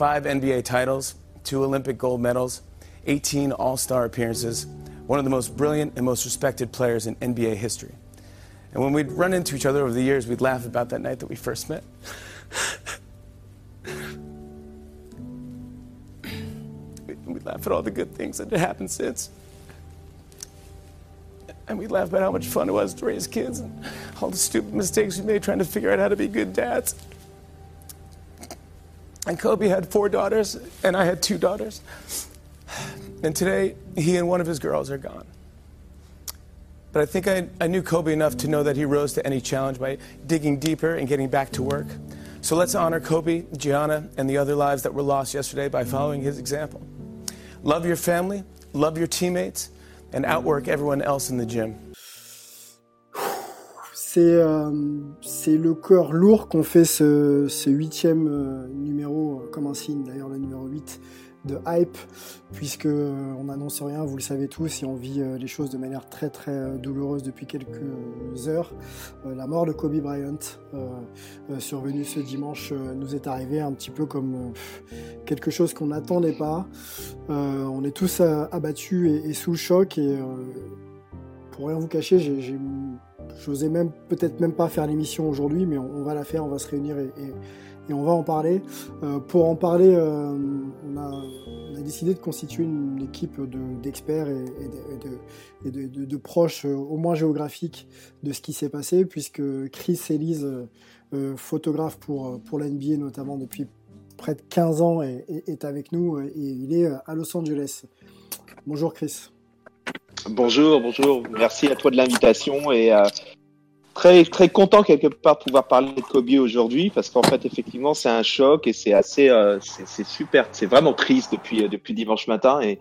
five NBA titles, two Olympic gold medals, 18 All Star appearances, one of the most brilliant and most respected players in NBA history. And when we'd run into each other over the years, we'd laugh about that night that we first met. we'd laugh at all the good things that had happened since. And we'd laugh about how much fun it was to raise kids and all the stupid mistakes we made trying to figure out how to be good dads. And Kobe had four daughters, and I had two daughters. And today, he and one of his girls are gone. But I think I, I, knew Kobe enough to know that he rose to any challenge by digging deeper and getting back to work. So let's honor Kobe, Gianna, and the other lives that were lost yesterday by following his example. Love your family, love your teammates, and outwork everyone else in the gym. C'est euh, le cœur lourd qu'on fait ce, ce huitième euh, numéro, euh, comme un signe d'ailleurs le numéro 8 de hype, puisque on n'annonce rien, vous le savez tous, et on vit les choses de manière très très douloureuse depuis quelques heures. la mort de Kobe Bryant, survenue ce dimanche, nous est arrivée un petit peu comme quelque chose qu'on n'attendait pas. on est tous abattus et, sous le choc, et pour rien vous cacher, j'ai j'osais même peut-être même pas faire l'émission aujourd'hui, mais on, va la faire, on va se réunir et on va en parler. Euh, pour en parler, euh, on, a, décidé de constituer une équipe d'experts et, de, proches, euh, au moins géographiques, de ce qui s'est passé, puisque Chris Elise, photographe pour l'NBA notamment depuis près de 15 ans, est, avec nous et il est à Los Angeles. Bonjour Chris. Bonjour, bonjour. Merci à toi de l'invitation et très très content quelque part de pouvoir parler de Kobe aujourd'hui parce qu'en fait effectivement c'est un choc et c'est assez euh, c'est super c'est vraiment triste depuis euh, depuis dimanche matin et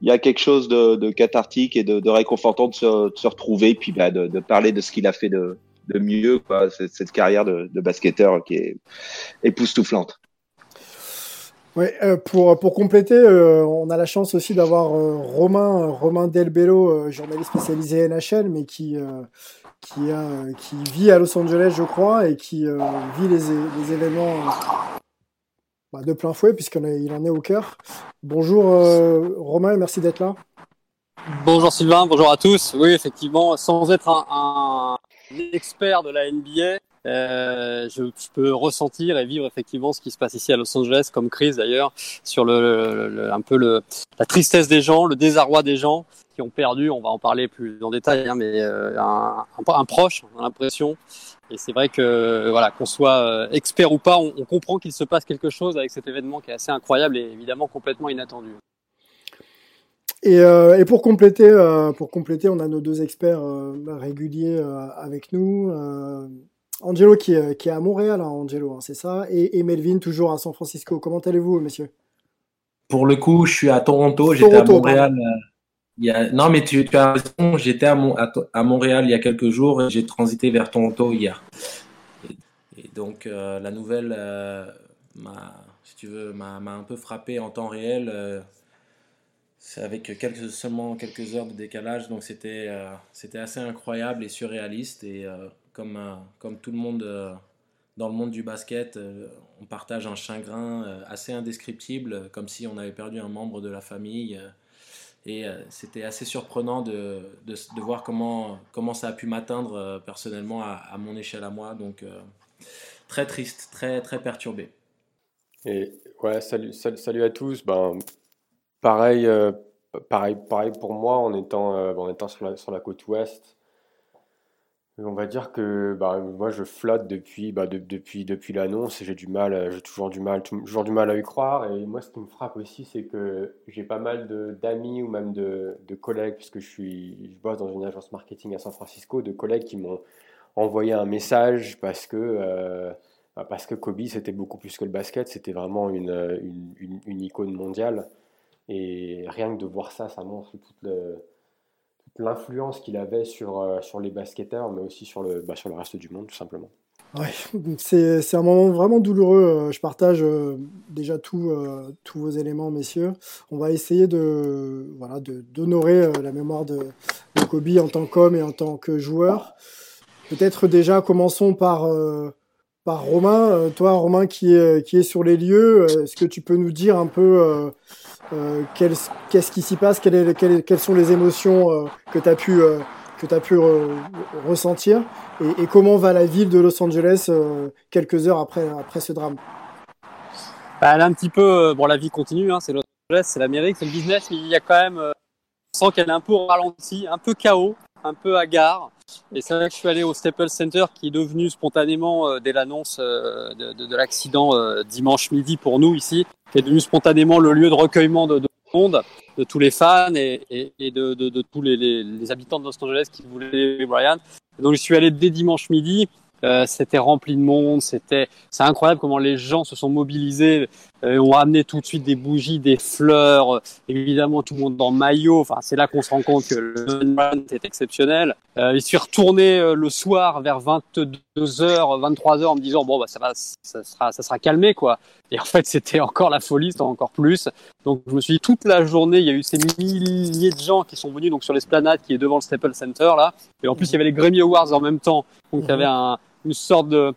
il y a quelque chose de, de cathartique et de, de réconfortant de se, de se, retrouver puis bah, de, parler de ce qu'il a fait de, mieux quoi cette, cette carrière de basketteur qui est époustouflante. Ouais, euh, pour, pour compléter, euh, on a la chance aussi d'avoir euh, Romain, Romain Delbello, journaliste spécialisé NHL, mais qui, qui, a, qui vit à Los Angeles, je crois, et qui euh, vit les, les événements euh, bah, de plein fouet, puisqu'il en est au cœur. Bonjour euh, Romain, merci d'être là. Bonjour Sylvain, bonjour à tous. Oui, effectivement, sans être un expert de la NBA, euh, je, peux ressentir et vivre effectivement ce qui se passe ici à Los Angeles, comme Chris d'ailleurs, sur le, un peu la tristesse des gens, le désarroi des gens qui ont perdu. On va en parler plus en détail, hein, mais euh, un, proche, on a l'impression. Et c'est vrai que voilà, qu'on soit euh, expert ou pas, on, comprend qu'il se passe quelque chose avec cet événement qui est assez incroyable et évidemment complètement inattendu. Et, pour compléter, pour compléter, on a nos deux experts réguliers avec nous. Angelo qui est, qui est, à Montréal, hein, Angelo, hein, c'est ça, et, et, Melvin toujours à San Francisco. Comment allez-vous, messieurs Pour le coup, je suis à Toronto, j'étais à Montréal. Il y a... Non, mais tu, tu as raison, j'étais à, Mon... à, Montréal il y a quelques jours et j'ai transité vers Toronto hier. Et, donc, la nouvelle, m'a, si tu veux, m'a un peu frappé en temps réel c'est avec quelques, seulement quelques heures de décalage, donc c'était euh, c'était assez incroyable et surréaliste. Et euh, comme, euh, comme tout le monde dans le monde du basket, on partage un chagrin assez indescriptible, comme si on avait perdu un membre de la famille. et c'était assez surprenant de, voir comment, ça a pu m'atteindre personnellement à, mon échelle à moi. Donc très triste, très, très perturbé. Et ouais, salut, à tous. Ben, Pareil, euh, pareil, pareil pour moi en étant, euh, en étant sur la côte ouest. On va dire que bah, moi je flotte depuis, bah, depuis, depuis l'annonce et j'ai du mal, j'ai toujours du mal, toujours du mal à y croire. Et moi, ce qui me frappe aussi, c'est que j'ai pas mal d'amis ou même de, de, collègues, puisque je, suis, je bosse dans une agence marketing à San Francisco, de collègues qui m'ont envoyé un message parce que, euh, bah, Kobe, c'était beaucoup plus que le basket, c'était vraiment une, icône mondiale. Et rien que de voir ça, ça montre toute l'influence qu'il avait sur, euh, sur les basketteurs, mais aussi sur le, bah, sur le reste du monde, tout simplement. Ouais, c'est un moment vraiment douloureux. Euh, je partage euh, déjà tout, tous vos éléments, messieurs. On va essayer de voilà d'honorer la mémoire de, Kobe en tant qu'homme et en tant que joueur. Peut-être déjà commençons par par Romain. toi, Romain, qui est, qui est sur les lieux, est-ce que tu peux nous dire un peu qu'est-ce qui s'y passe, quelles, sont les émotions que tu as pu, que as pu ressentir? Et, comment va la ville de Los Angeles quelques heures après, après ce drame? Bah, Elle est un petit peu. Bon, la vie continue, hein, c'est Los Angeles, c'est l'Amérique, c'est le business, mais il y a quand même sens qu'elle est un peu ralenti, un peu chaos, un peu hagard. Et c'est vrai que je suis allé au Staples Center qui est devenu spontanément, euh, dès l'annonce euh, de, de, de l'accident euh, dimanche midi pour nous ici, qui est devenu spontanément le lieu de recueillement de, de monde, de tous les fans et, et, et de, tous les, habitants de Los Angeles qui voulaient Brian. donc je suis allé dès dimanche midi. C'était rempli de monde, c'était c'est incroyable comment les gens se sont mobilisés, euh, ont amené tout de suite des bougies, des fleurs, euh, évidemment tout le monde dans maillot. Enfin, c'est là qu'on se rend compte que le run est exceptionnel. Euh, je suis retourné euh, le soir vers 22h, 23h en me disant bon bah ça va, ça sera, ça sera calmé quoi. Et en fait c'était encore la folie, c'était encore plus. Donc je me suis dit toute la journée il y a eu ces milliers de gens qui sont venus donc sur l'esplanade qui est devant le Staples Center là. Et en plus il y avait les Grammy Awards en même temps, donc il y avait un une sorte de,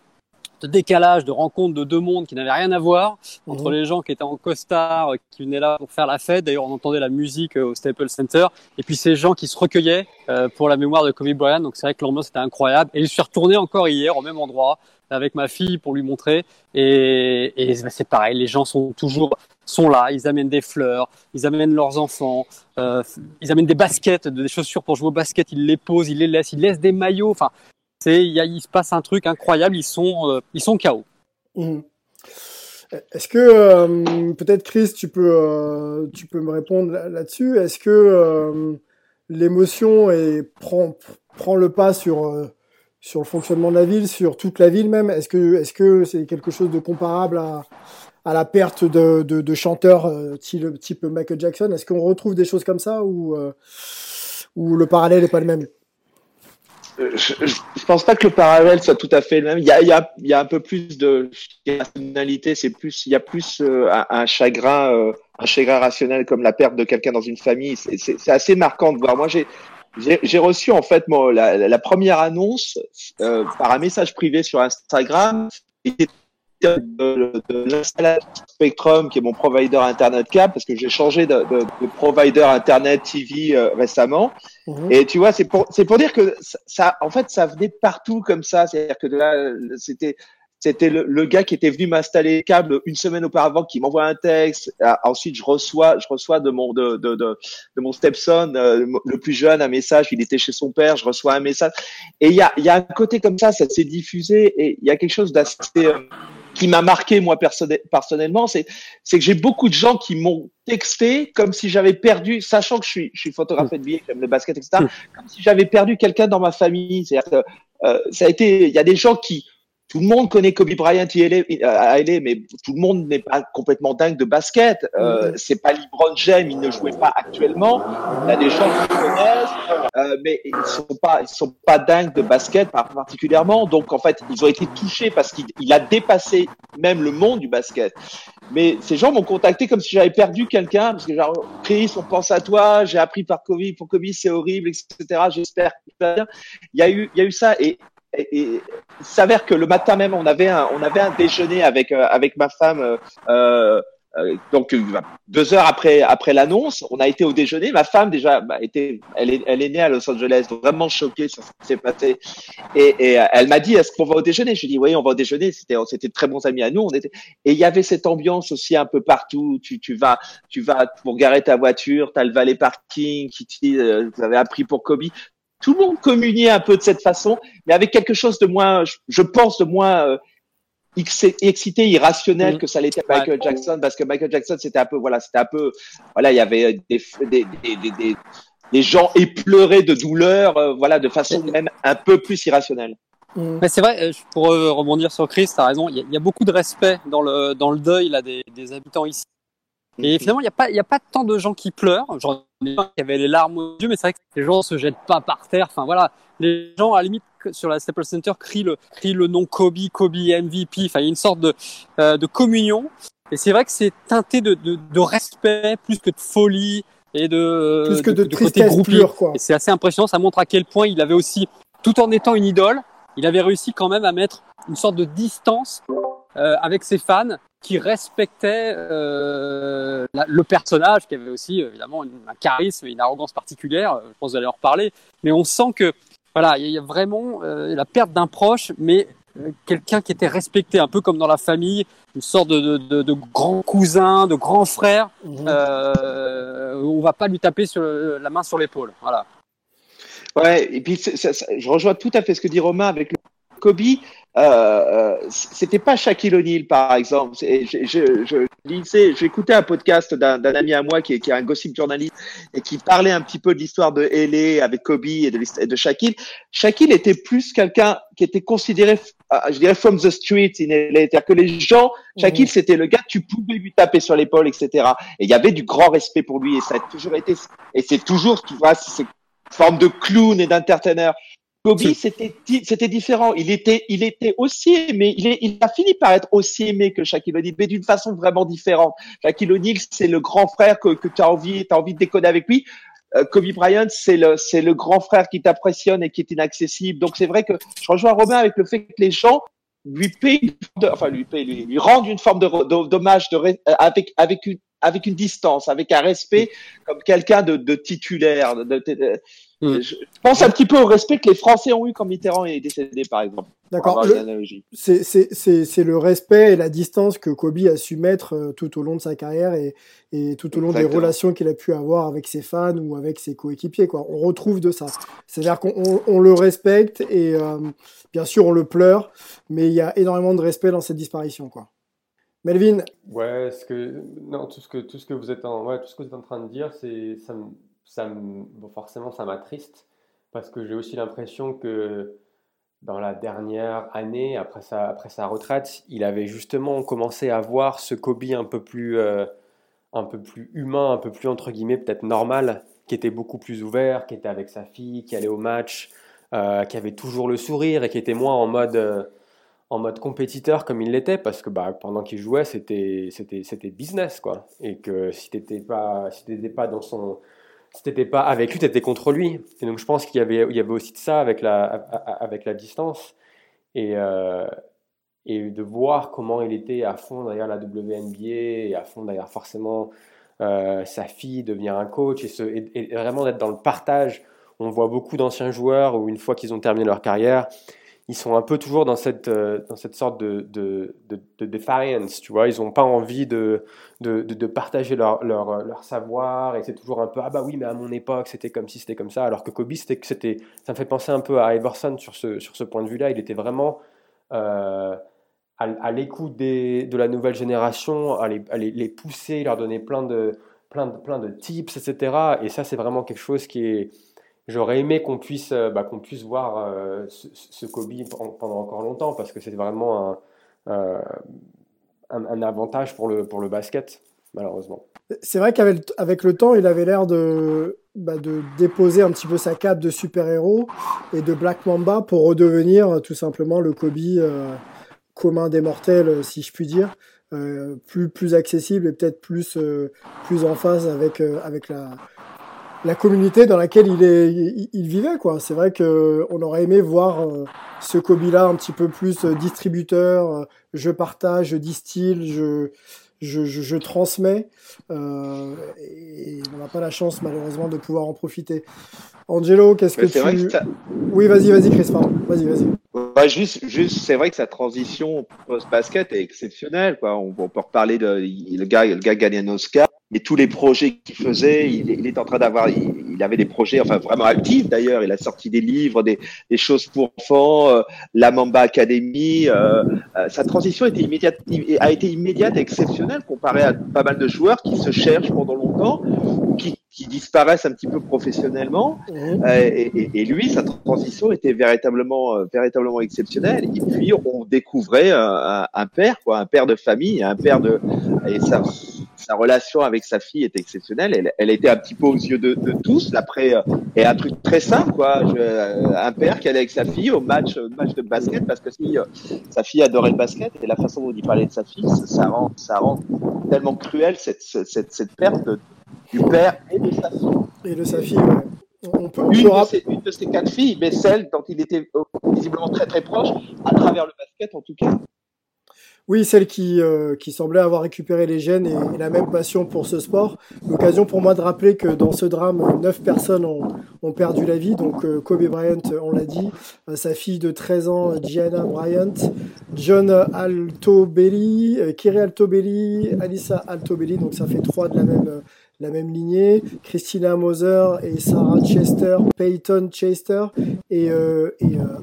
de décalage, de rencontre de deux mondes qui n'avaient rien à voir entre mhm. les gens qui étaient en costard, qui venaient là pour faire la fête. D'ailleurs, on entendait la musique euh, au Staples Center. Et puis ces gens qui se recueillaient euh, pour la mémoire de Kobe Bryant. Donc c'est vrai que l'ambiance était incroyable. Et je suis retourné encore hier au même endroit avec ma fille pour lui montrer. Et, et c'est pareil, les gens sont toujours sont là. Ils amènent des fleurs, ils amènent leurs enfants, euh, ils amènent des baskets, des chaussures pour jouer au basket. Ils les posent, ils les laissent, ils laissent des maillots. Enfin, c'est il, se passe un truc incroyable. Ils sont euh, ils sont chaos. Mmh. Est-ce que euh, peut-être Chris, tu peux euh, tu peux me répondre là-dessus Est-ce que l'émotion prend prend le pas sur sur le fonctionnement de la ville, sur toute la ville même? Est-ce que est-ce que c'est quelque chose de comparable à à la perte de, de, de chanteurs type, type Michael Jackson? Est-ce qu'on retrouve des choses comme ça ou ou le parallèle n'est pas le même? Je, je, pense pas que le parallèle soit tout à fait le même. Il y a, un peu plus de rationalité. C'est plus, il y a plus euh, un, chagrin, euh, un chagrin rationnel comme la perte de quelqu'un dans une famille. C'est assez marquant de voir. Moi, j'ai reçu en fait la, première annonce euh, par un message privé sur Instagram de, de l'installation Spectrum, qui est mon provider Internet câble, parce que j'ai changé de, de, de, provider Internet TV euh, récemment. Mhm. Et tu vois, c'est pour, c'est pour dire que ça, en fait, ça venait partout comme ça. C'est-à-dire que là, c'était, c'était le, le, gars qui était venu m'installer câble une semaine auparavant qui m'envoie un texte. Ah, ensuite, je reçois, je reçois de mon de de de, de mon stepson, euh, le plus jeune, un message. Il était chez son père. Je reçois un message. Et il y a il y a un côté comme ça, ça s'est diffusé et il y a quelque chose d'assez euh, qui m'a marqué moi personnellement, c'est c'est que j'ai beaucoup de gens qui m'ont texté comme si j'avais perdu, sachant que je suis je suis photographe de billets, j'aime le basket, etc. Comme si j'avais perdu quelqu'un dans ma famille. C'est-à-dire que euh, ça a été, il y a des gens qui tout le monde connaît Kobe Bryant à LA, mais tout le monde n'est pas complètement dingue de basket. Euh, c'est pas LeBron James, il ne jouait pas actuellement. Il y a des gens qui connaissent, euh, mais ils sont pas, ils sont pas dingues de basket particulièrement. Donc en fait, ils ont été touchés parce qu'il a dépassé même le monde du basket. Mais ces gens m'ont contacté comme si j'avais perdu quelqu'un, parce que genre, Chris, on pense à toi, j'ai appris par Kobe, pour Kobe c'est horrible, etc. J'espère que bien. Il y a eu, il y a eu ça et et, il s'avère que le matin même, on avait un, on avait un déjeuner avec euh, avec ma femme. Euh, euh, euh donc deux heures après après l'annonce, on a été au déjeuner. Ma femme déjà bah, était, elle est elle est née à Los Angeles, vraiment choquée sur ce qui s'est passé. Et, et elle m'a dit est-ce qu'on va au déjeuner? Je lui ai dit oui, on va au déjeuner. C'était c'était très bons amis à nous. On était et il y avait cette ambiance aussi un peu partout. Tu tu vas tu vas pour garer ta voiture, t'as le valet parking qui dit vous avez appris pour Kobe tout le monde communiait un peu de cette façon, mais avec quelque chose de moins, je pense, de moins euh, excité, irrationnel mm. que ça l'était Michael Jackson, parce que Michael Jackson, c'était un peu, voilà, c'était un peu, voilà, il y avait des, des, des, des, des gens épleurés de douleur, euh, voilà, de façon même un peu plus irrationnelle. Mm. Mais c'est vrai, euh, pour rebondir sur Chris, tu as raison, il y, a, y, beaucoup de respect dans le, dans le deuil là, des, des habitants ici. Et finalement, il n'y a pas, il a pas tant de gens qui pleurent. J'en ai qui avaient les larmes aux yeux, mais c'est vrai que les gens se jettent pas par terre. Enfin voilà, les gens à la limite sur la Staples Center crient le, crient le nom Kobe, Kobe MVP. Enfin, il y a une sorte de, euh, de communion. Et c'est vrai que c'est teinté de, de, de, respect plus que de folie et de plus que de, de, tristesse pure, quoi. Et c'est assez impressionnant. Ça montre à quel point il avait aussi, tout en étant une idole, il avait réussi quand même à mettre une sorte de distance euh, avec ses fans qui respectaient euh, le personnage, qui avait aussi évidemment un charisme et une arrogance particulière. Je pense que vous allez en reparler, mais on sent que voilà, il y a vraiment la perte d'un proche, mais quelqu'un qui était respecté, un peu comme dans la famille, une sorte de, de, de grand cousin, de grand frère. Mmh. Euh, on va pas lui taper sur la main sur l'épaule. Voilà. Ouais, et puis je rejoins tout à fait ce que dit Romain avec le Kobe. Euh, euh c'était pas Shaquille O'Neal par exemple. Je, je, je lisais, j'écoutais un podcast d'un ami à moi qui est, qui est, un gossip journaliste et qui parlait un petit peu de l'histoire de LA avec Kobe et de, de Shaquille. Shaquille était plus quelqu'un qui était considéré, euh, je dirais, from the street. C'est-à-dire que les gens, Shaquille, mmh. c'était le gars, tu pouvais lui taper sur l'épaule, etc. Et il y avait du grand respect pour lui et ça a toujours été, et c'est toujours, tu vois, c'est forme de clown et d'entertainer. Kobe, c'était c'était différent. Il était il était aussi aimé. Il, est, il a fini par être aussi aimé que Shaquille O'Neal, mais d'une façon vraiment différente. Shaquille O'Neal, c'est le grand frère que, que tu as envie as envie de déconner avec lui. Euh, Kobe Bryant, c'est le c'est le grand frère qui t'impressionne et qui est inaccessible. Donc c'est vrai que je rejoins Robin avec le fait que les gens lui payent, enfin lui payent, lui, lui rendent une forme de d'hommage de, avec avec une avec une distance, avec un respect, comme quelqu'un de, de, titulaire. De, mm. Je pense un petit peu au respect que les Français ont eu quand Mitterrand est décédé, par exemple. D'accord. C'est le respect et la distance que Kobe a su mettre euh, tout au long de sa carrière et, et tout au long des relations qu'il a pu avoir avec ses fans ou avec ses coéquipiers. Quoi. On retrouve de ça. C'est-à-dire qu'on on le respecte et euh, bien sûr on le pleure, mais il y a énormément de respect dans cette disparition. Quoi. Melvin? Ouais, ce que, non, tout, ce que, tout, ce que vous êtes en, ouais, tout ce que vous êtes en train de dire, c'est, forcément, ça m'attriste parce que j'ai aussi l'impression que dans la dernière année, après sa, après sa retraite, il avait justement commencé à voir ce Kobe un peu plus, euh, un peu plus humain, un peu plus entre guillemets peut-être normal, qui était beaucoup plus ouvert, qui était avec sa fille, qui allait au match, euh, qui avait toujours le sourire et qui était moins en mode euh, en mode compétiteur comme il l'était parce que bah, pendant qu'il jouait c'était business quoi. Et que si t'étais pas si t'étais pas dans son si t'étais pas avec lui t'étais contre lui. Et donc je pense qu'il y avait il y avait aussi de ça avec la avec la distance. Et euh, et de voir comment il était à fond derrière la WNBA et à fond derrière forcément euh, sa fille devenir un coach et, et vraiment d'être dans le partage. On voit beaucoup d'anciens joueurs où une fois qu'ils ont terminé leur carrière ils sont un peu toujours dans cette, euh, dans cette sorte de, de, de, defiance, tu vois. Ils n'ont pas envie de, de, partager leur, leur, leur, savoir et c'est toujours un peu ah bah oui, mais à mon époque c'était comme si c'était comme ça. Alors que Kobe, c'était, c'était, ça me fait penser un peu à Iverson sur ce, sur ce point de vue-là. Il était vraiment euh, à, à l'écoute de la nouvelle génération, à les, à les, pousser, leur donner plein de, plein, de, plein de tips, etc. Et ça, c'est vraiment quelque chose qui est J'aurais aimé qu'on puisse, euh, bah, qu'on puisse voir euh, ce, Kobe pendant encore longtemps parce que c'est vraiment un, euh, un, avantage pour le, pour le basket, malheureusement. C'est vrai qu'avec avec le temps, il avait l'air de, bah, de déposer un petit peu sa cape de super-héros et de Black Mamba pour redevenir tout simplement le Kobe commun des mortels, si je puis dire. plus, plus accessible et peut-être plus, plus en phase avec, avec la, la communauté dans laquelle il, est, il, vivait. quoi. C'est vrai qu'on aurait aimé voir euh, ce Kobe-là un petit peu plus euh, distributeur, euh, je partage, je distille, je, je, je, je transmets. Euh, et on n'a pas la chance malheureusement de pouvoir en profiter. Angelo, qu'est-ce que tu... oui, vas-y, vas-y, Chris, pardon. Vas-y, vas-y. Juste, juste, c'est vrai que sa transition post-basket est exceptionnelle. Quoi. On, on peut reparler de le gars, le gars gagne un Oscar et tous les projets qu'il faisait, il, il, est en train d'avoir, il, avait des projets, enfin vraiment actifs d'ailleurs. Il a sorti des livres, des, des choses pour enfants, euh, la Mamba Academy. Euh, euh, sa transition était immédiate, a été immédiate et exceptionnelle comparée à pas mal de joueurs qui se cherchent pendant longtemps, qui, qui disparaissent un petit peu professionnellement. Mmh. Et, et, et, lui, sa transition était véritablement, véritablement exceptionnelle. Et puis on découvrait un, un père, quoi, un père de famille, un père de, et sa relation avec sa fille est exceptionnelle. Elle, elle était un petit peu aux yeux de, de tous. Après, euh, et un truc très simple, quoi. Je, euh, un père qui allait avec sa fille au match, match de basket parce que si, euh, sa fille adorait le basket et la façon dont il parlait de sa fille, ça, rend, ça rend tellement cruel cette, cette, cette perte du père et de sa fille. Et de sa fille, On peut, une, de ses, une, de ses, quatre filles, mais celle dont il était visiblement très très proche, à travers le basket en tout cas. Oui, celle qui, euh, qui semblait avoir récupéré les gènes et, la même passion pour ce sport. L'occasion pour moi de rappeler que dans ce drame, neuf personnes ont, perdu la vie. Donc euh, Kobe Bryant, on l'a dit, euh, sa fille de 13 ans, Gianna Bryant, John Altobelli, Kiri Altobelli, Alissa Altobelli. Donc ça fait trois de la même lignée, Christina Moser et Sarah Chester, Peyton Chester et,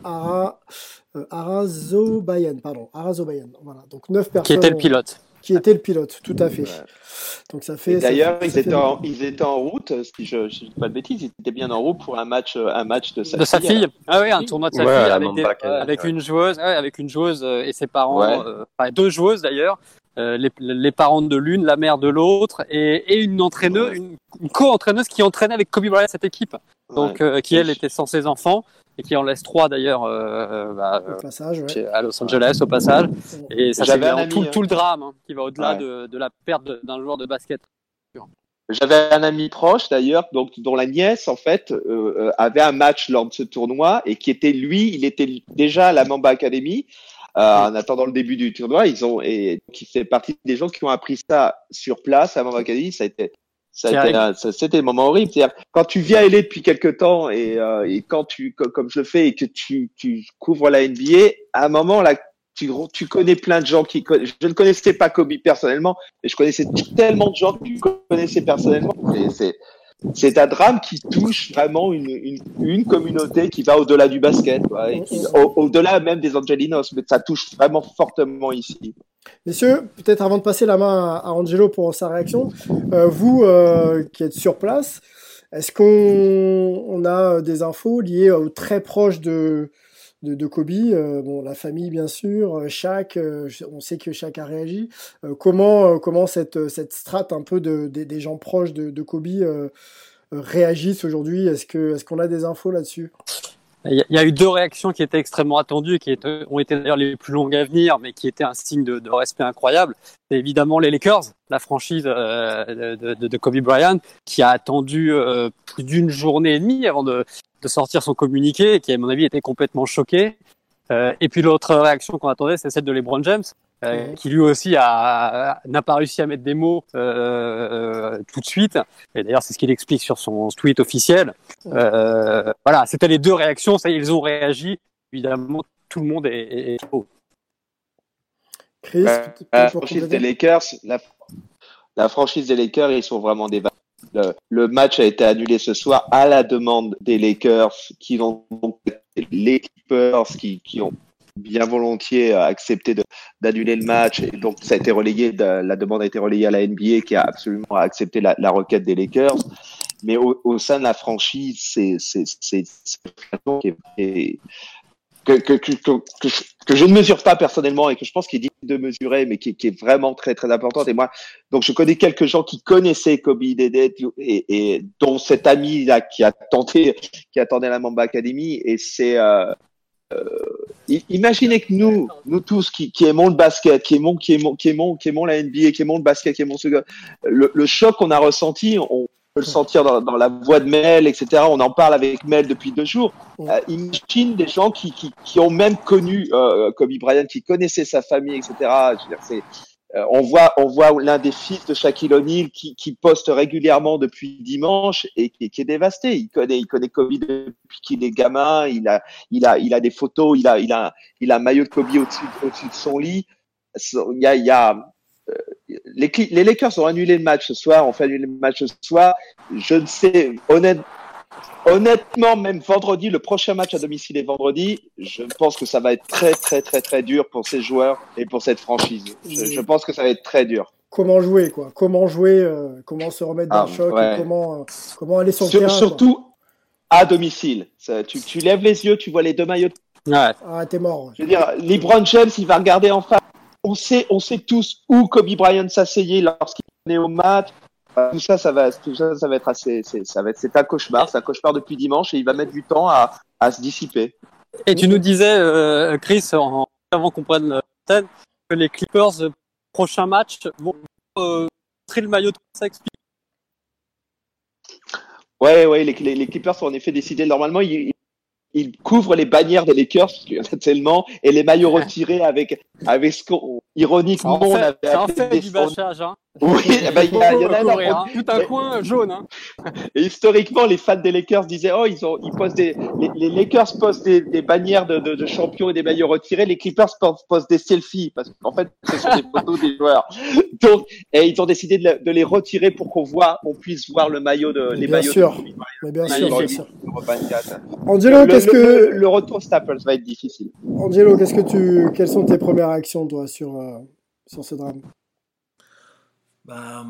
Ara, Arazobayan, pardon, Arazobayan. Voilà, donc neuf personnes. Qui était le pilote. Qui était le pilote, tout à fait. Donc ça fait. D'ailleurs, ils, étaient en, ils étaient en route, si je ne dis pas de bêtises, ils étaient bien en route pour un match, un match de sa de fille. Sa fille. Ah oui, un tournoi de sa fille avec, avec une joueuse, avec une joueuse et ses parents, enfin, deux joueuses d'ailleurs, euh, les, les, parents de l'une, la mère de l'autre, et, et, une entraîneuse, une, co-entraîneuse qui entraînait avec Kobe Bryant cette équipe, donc euh, qui elle était sans ses enfants et qui en laisse trois d'ailleurs euh, bah, au passage, ouais. à Los Angeles au passage. Et ça c'est tout, tout, le drame hein, qui va au-delà de, de, la perte d'un joueur de basket. J'avais un ami proche d'ailleurs, donc dont la nièce en fait euh, avait un match lors de ce tournoi et qui était lui, il était déjà à la Mamba Academy euh, en attendant le début du tournoi. Ils ont et qui fait partie des gens qui ont appris ça sur place à Mamacadie. Ça a été ça a été c'était un moment horrible. C'est-à-dire quand tu viens à LA depuis quelque temps et, euh, et quand tu comme, je le fais et que tu, tu couvres la NBA, à un moment là tu, tu connais plein de gens qui je ne connaissais pas Kobe personnellement, mais je connaissais tellement de gens que tu connaissais personnellement. C'est c'est un drame qui touche vraiment une, une, une communauté qui va au-delà du basket, au-delà même des Angelinos, mais ça touche vraiment fortement ici. Messieurs, peut-être avant de passer la main à Angelo pour sa réaction, euh, vous euh, qui êtes sur place, est-ce qu'on on a des infos liées aux très proches de, de, Kobe, euh, bon, la famille bien sûr, euh, euh, on sait que chaque a réagi. comment comment cette, cette strate un peu de, des gens proches de, Kobe réagissent aujourd'hui? Est-ce est-ce qu'on a des infos là-dessus? Il y a eu deux réactions qui étaient extrêmement attendues et qui ont été d'ailleurs les plus longues à venir, mais qui étaient un signe de, respect incroyable. C'est évidemment les Lakers, la franchise de, Kobe Bryant, qui a attendu plus d'une journée et demie avant de, de sortir son communiqué, qui à mon avis était complètement choqué. Euh, et puis l'autre réaction qu'on attendait, c'est celle de LeBron James, euh, qui lui aussi a n'a pas réussi à mettre des mots euh, tout de suite. Et d'ailleurs, c'est ce qu'il explique sur son tweet officiel. Euh, voilà, c'était les deux réactions. Ça, ils ont réagi. Évidemment, tout le monde est, est, Chris, la franchise des Lakers, la, la franchise des Lakers, ils sont vraiment des le, match a été annulé ce soir à la demande des Lakers, qui ont les Clippers qui, ont bien volontiers accepté d'annuler le match et donc ça a été relayé, la demande a été relayée à la NBA qui a absolument accepté la, requête des Lakers. Mais au, sein de la franchise, c'est c'est c'est que, que, que, que, je ne mesure pas personnellement et que je pense qu'il est de mesurer, mais qui, qui, est vraiment très très importante. Et moi, donc je connais quelques gens qui connaissaient Kobe Dedet et, et dont cet ami là qui a tenté, qui attendait la Mamba Academy. Et c'est euh, euh, imaginez que nous, nous tous qui, qui aimons le basket, qui aimons, qui aimons, qui aimons, qui aimons la NBA, qui aimons le basket, qui aimons ce le, le choc qu'on a ressenti, on, le sentir dans, dans, la voix de Mel, etc. On en parle avec Mel depuis deux jours. Euh, imagine des gens qui, qui, qui, ont même connu euh, Kobe Bryant, qui connaissaient sa famille, etc. Je veux dire, euh, on voit, on voit l'un des fils de Shaquille O'Neal qui, qui, poste régulièrement depuis dimanche et qui, qui, est dévasté. Il connaît, il connaît Kobe depuis qu'il est gamin. Il a, il a, il a des photos. Il a, il a, il a un maillot de Kobe au-dessus, au-dessus de son lit. Il y a, il y a, les, les, Lakers ont annulé le match ce soir, ont fait annuler le match ce soir. Je ne sais, honnête, honnêtement, même vendredi, le prochain match à domicile est vendredi. Je pense que ça va être très, très, très, très dur pour ces joueurs et pour cette franchise. Je, je pense que ça va être très dur. Comment jouer, quoi? Comment jouer euh, Comment se remettre d'un ah, choc ouais. Comment, euh, comment aller sur, sur le terrain Surtout quoi. à domicile. Ça, tu, tu lèves les yeux, tu vois les deux maillots. Ouais. Ah, t'es mort. Je veux dire, LeBron James, il va regarder en face on sait, on sait tous où Kobe Bryant s'asseyait lorsqu'il venait au match. Tout ça, ça va, tout ça, ça va être assez, ça va être, c'est un cauchemar, c'est un cauchemar depuis dimanche et il va mettre du temps à, à se dissiper. Et tu nous disais, euh, Chris, en, avant qu'on prenne le que les Clippers, euh, prochain match, vont euh, le maillot de ça explique. Ouais, ouais, les, les, les, Clippers sont en effet décidés. Normalement, ils, il couvre les bannières des Lakers, parce qu'il y en a tellement, et les maillots retirés avec, avec ce qu'on, ironiquement, on avait Ça en fait du bâchage, hein. Oui, eh ben, il y, a, il y en a un, hein. Tout un coin jaune, hein. Et historiquement, les fans des Lakers disaient, oh, ils ont, ils posent des, les, les Lakers postent des, des bannières de, de, de, champions et des maillots retirés, les Clippers postent des selfies, parce qu'en fait, ce sont des photos des joueurs. Donc, et ils ont décidé de, de les retirer pour qu'on voit, on puisse voir le maillot de, les bien maillots sûr. de Mais bien sûr, bien sûr. 24. Angelo, Le- qu'est-ce que le, le retour Staples va être difficile. Angelo, qu'est-ce que tu quelles sont tes premières réactions toi sur euh, sur ce drame? Bah,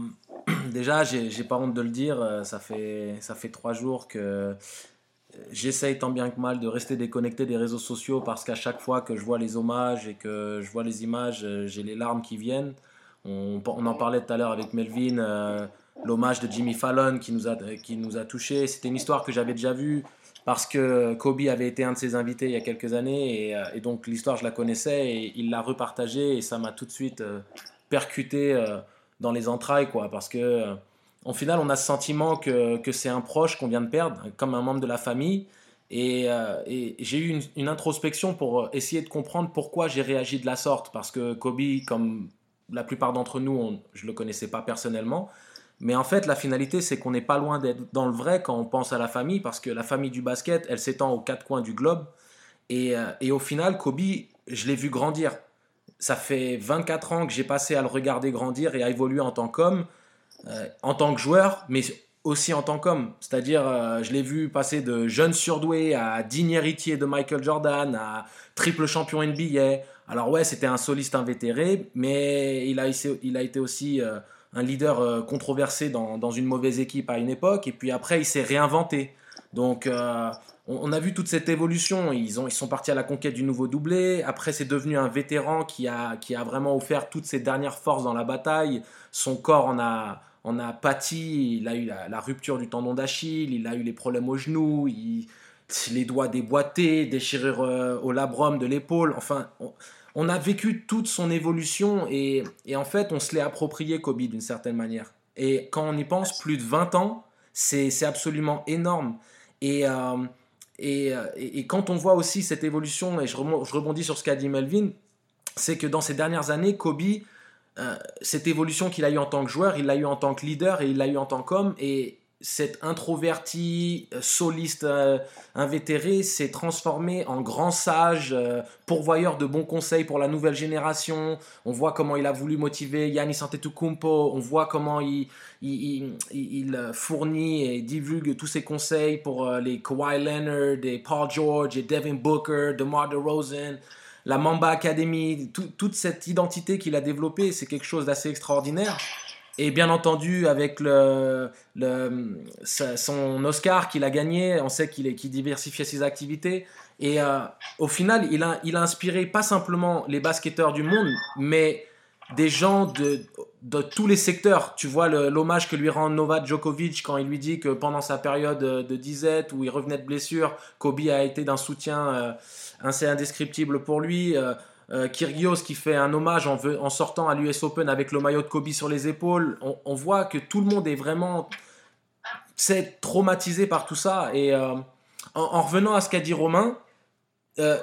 déjà, j'ai pas honte de le dire, euh, ça fait, ça fait trois jours que euh, j'essaye tant bien que mal de rester déconnecté des réseaux sociaux parce qu'à chaque fois que je vois les hommages et que je vois les images, euh, j'ai les larmes qui viennent. On, en parlait tout à l'heure avec Melvin, l'hommage de Jimmy Fallon qui nous a, qui nous a touchés. C'était une histoire que j'avais déjà vue parce que Kobe avait été un de ses invités il y a quelques années et, donc l'histoire je la connaissais et il l'a repartagée et ça m'a tout de suite percuté dans les entrailles quoi parce que euh, au final on a ce sentiment que, que c'est un proche qu'on vient de perdre comme un membre de la famille et, euh, j'ai eu une, introspection pour essayer de comprendre pourquoi j'ai réagi de la sorte parce que Kobe comme la plupart d'entre nous je le connaissais pas personnellement mais en fait, la finalité, c'est qu'on n'est pas loin d'être dans le vrai quand on pense à la famille, parce que la famille du basket, elle s'étend aux quatre coins du globe. Et, euh, et au final, Kobe, je l'ai vu grandir. Ça fait 24 ans que j'ai passé à le regarder grandir et à évoluer en tant qu'homme, euh, en tant que joueur, mais aussi en tant qu'homme. C'est-à-dire, euh, je l'ai vu passer de jeune surdoué à digne héritier de Michael Jordan, à triple champion NBA. Alors ouais, c'était un soliste invétéré, mais il a, été aussi euh, un leader controversé dans, dans, une mauvaise équipe à une époque, et puis après, il s'est réinventé. Donc, on, a vu toute cette évolution. Ils, ont, ils sont partis à la conquête du nouveau doublé. Après, c'est devenu un vétéran qui a, qui a vraiment offert toutes ses dernières forces dans la bataille. Son corps en a, en a pâti. Il a eu la, la rupture du tendon d'Achille. Il a eu les problèmes au genou. Il, les doigts déboîtés, déchirure euh, au labrum de l'épaule. Enfin, on, on, a vécu toute son évolution et, et en fait, on se l'est approprié, Kobe, d'une certaine manière. Et quand on y pense, plus de 20 ans, c'est absolument énorme. Et, euh, et, et, quand on voit aussi cette évolution, et je rebondis sur ce qu'a dit Melvin, c'est que dans ces dernières années, Kobe, euh, cette évolution qu'il a eue en tant que joueur, il l'a eu en tant que leader et il l'a eu en tant qu'homme. Et cet introverti, soliste, euh, invétéré s'est transformé en grand sage, euh, pourvoyeur de bons conseils pour la nouvelle génération. On voit comment il a voulu motiver Yannis Antetokounmpo, on voit comment il, fournit et divulgue tous ses conseils pour euh, les Kawhi Leonard, et Paul George, et Devin Booker, DeMar DeRozan, la Mamba Academy, tout, toute cette identité qu'il a développée, c'est quelque chose d'assez extraordinaire. Et bien entendu, avec le, son Oscar qu'il a gagné, on sait qu'il qu diversifiait ses activités. Et euh, au final, il a, il a inspiré pas simplement les basketteurs du monde, mais des gens de, de tous les secteurs. Tu vois l'hommage que lui rend Novak Djokovic quand il lui dit que pendant sa période de disette où il revenait de blessure, Kobe a été d'un soutien euh, assez indescriptible pour lui. Euh, euh, Kyrgios qui fait un hommage en, sortant à l'US Open avec le maillot de Kobe sur les épaules. On, voit que tout le monde est vraiment traumatisé par tout ça. Et euh, en, en, revenant à ce qu'a dit Romain, euh,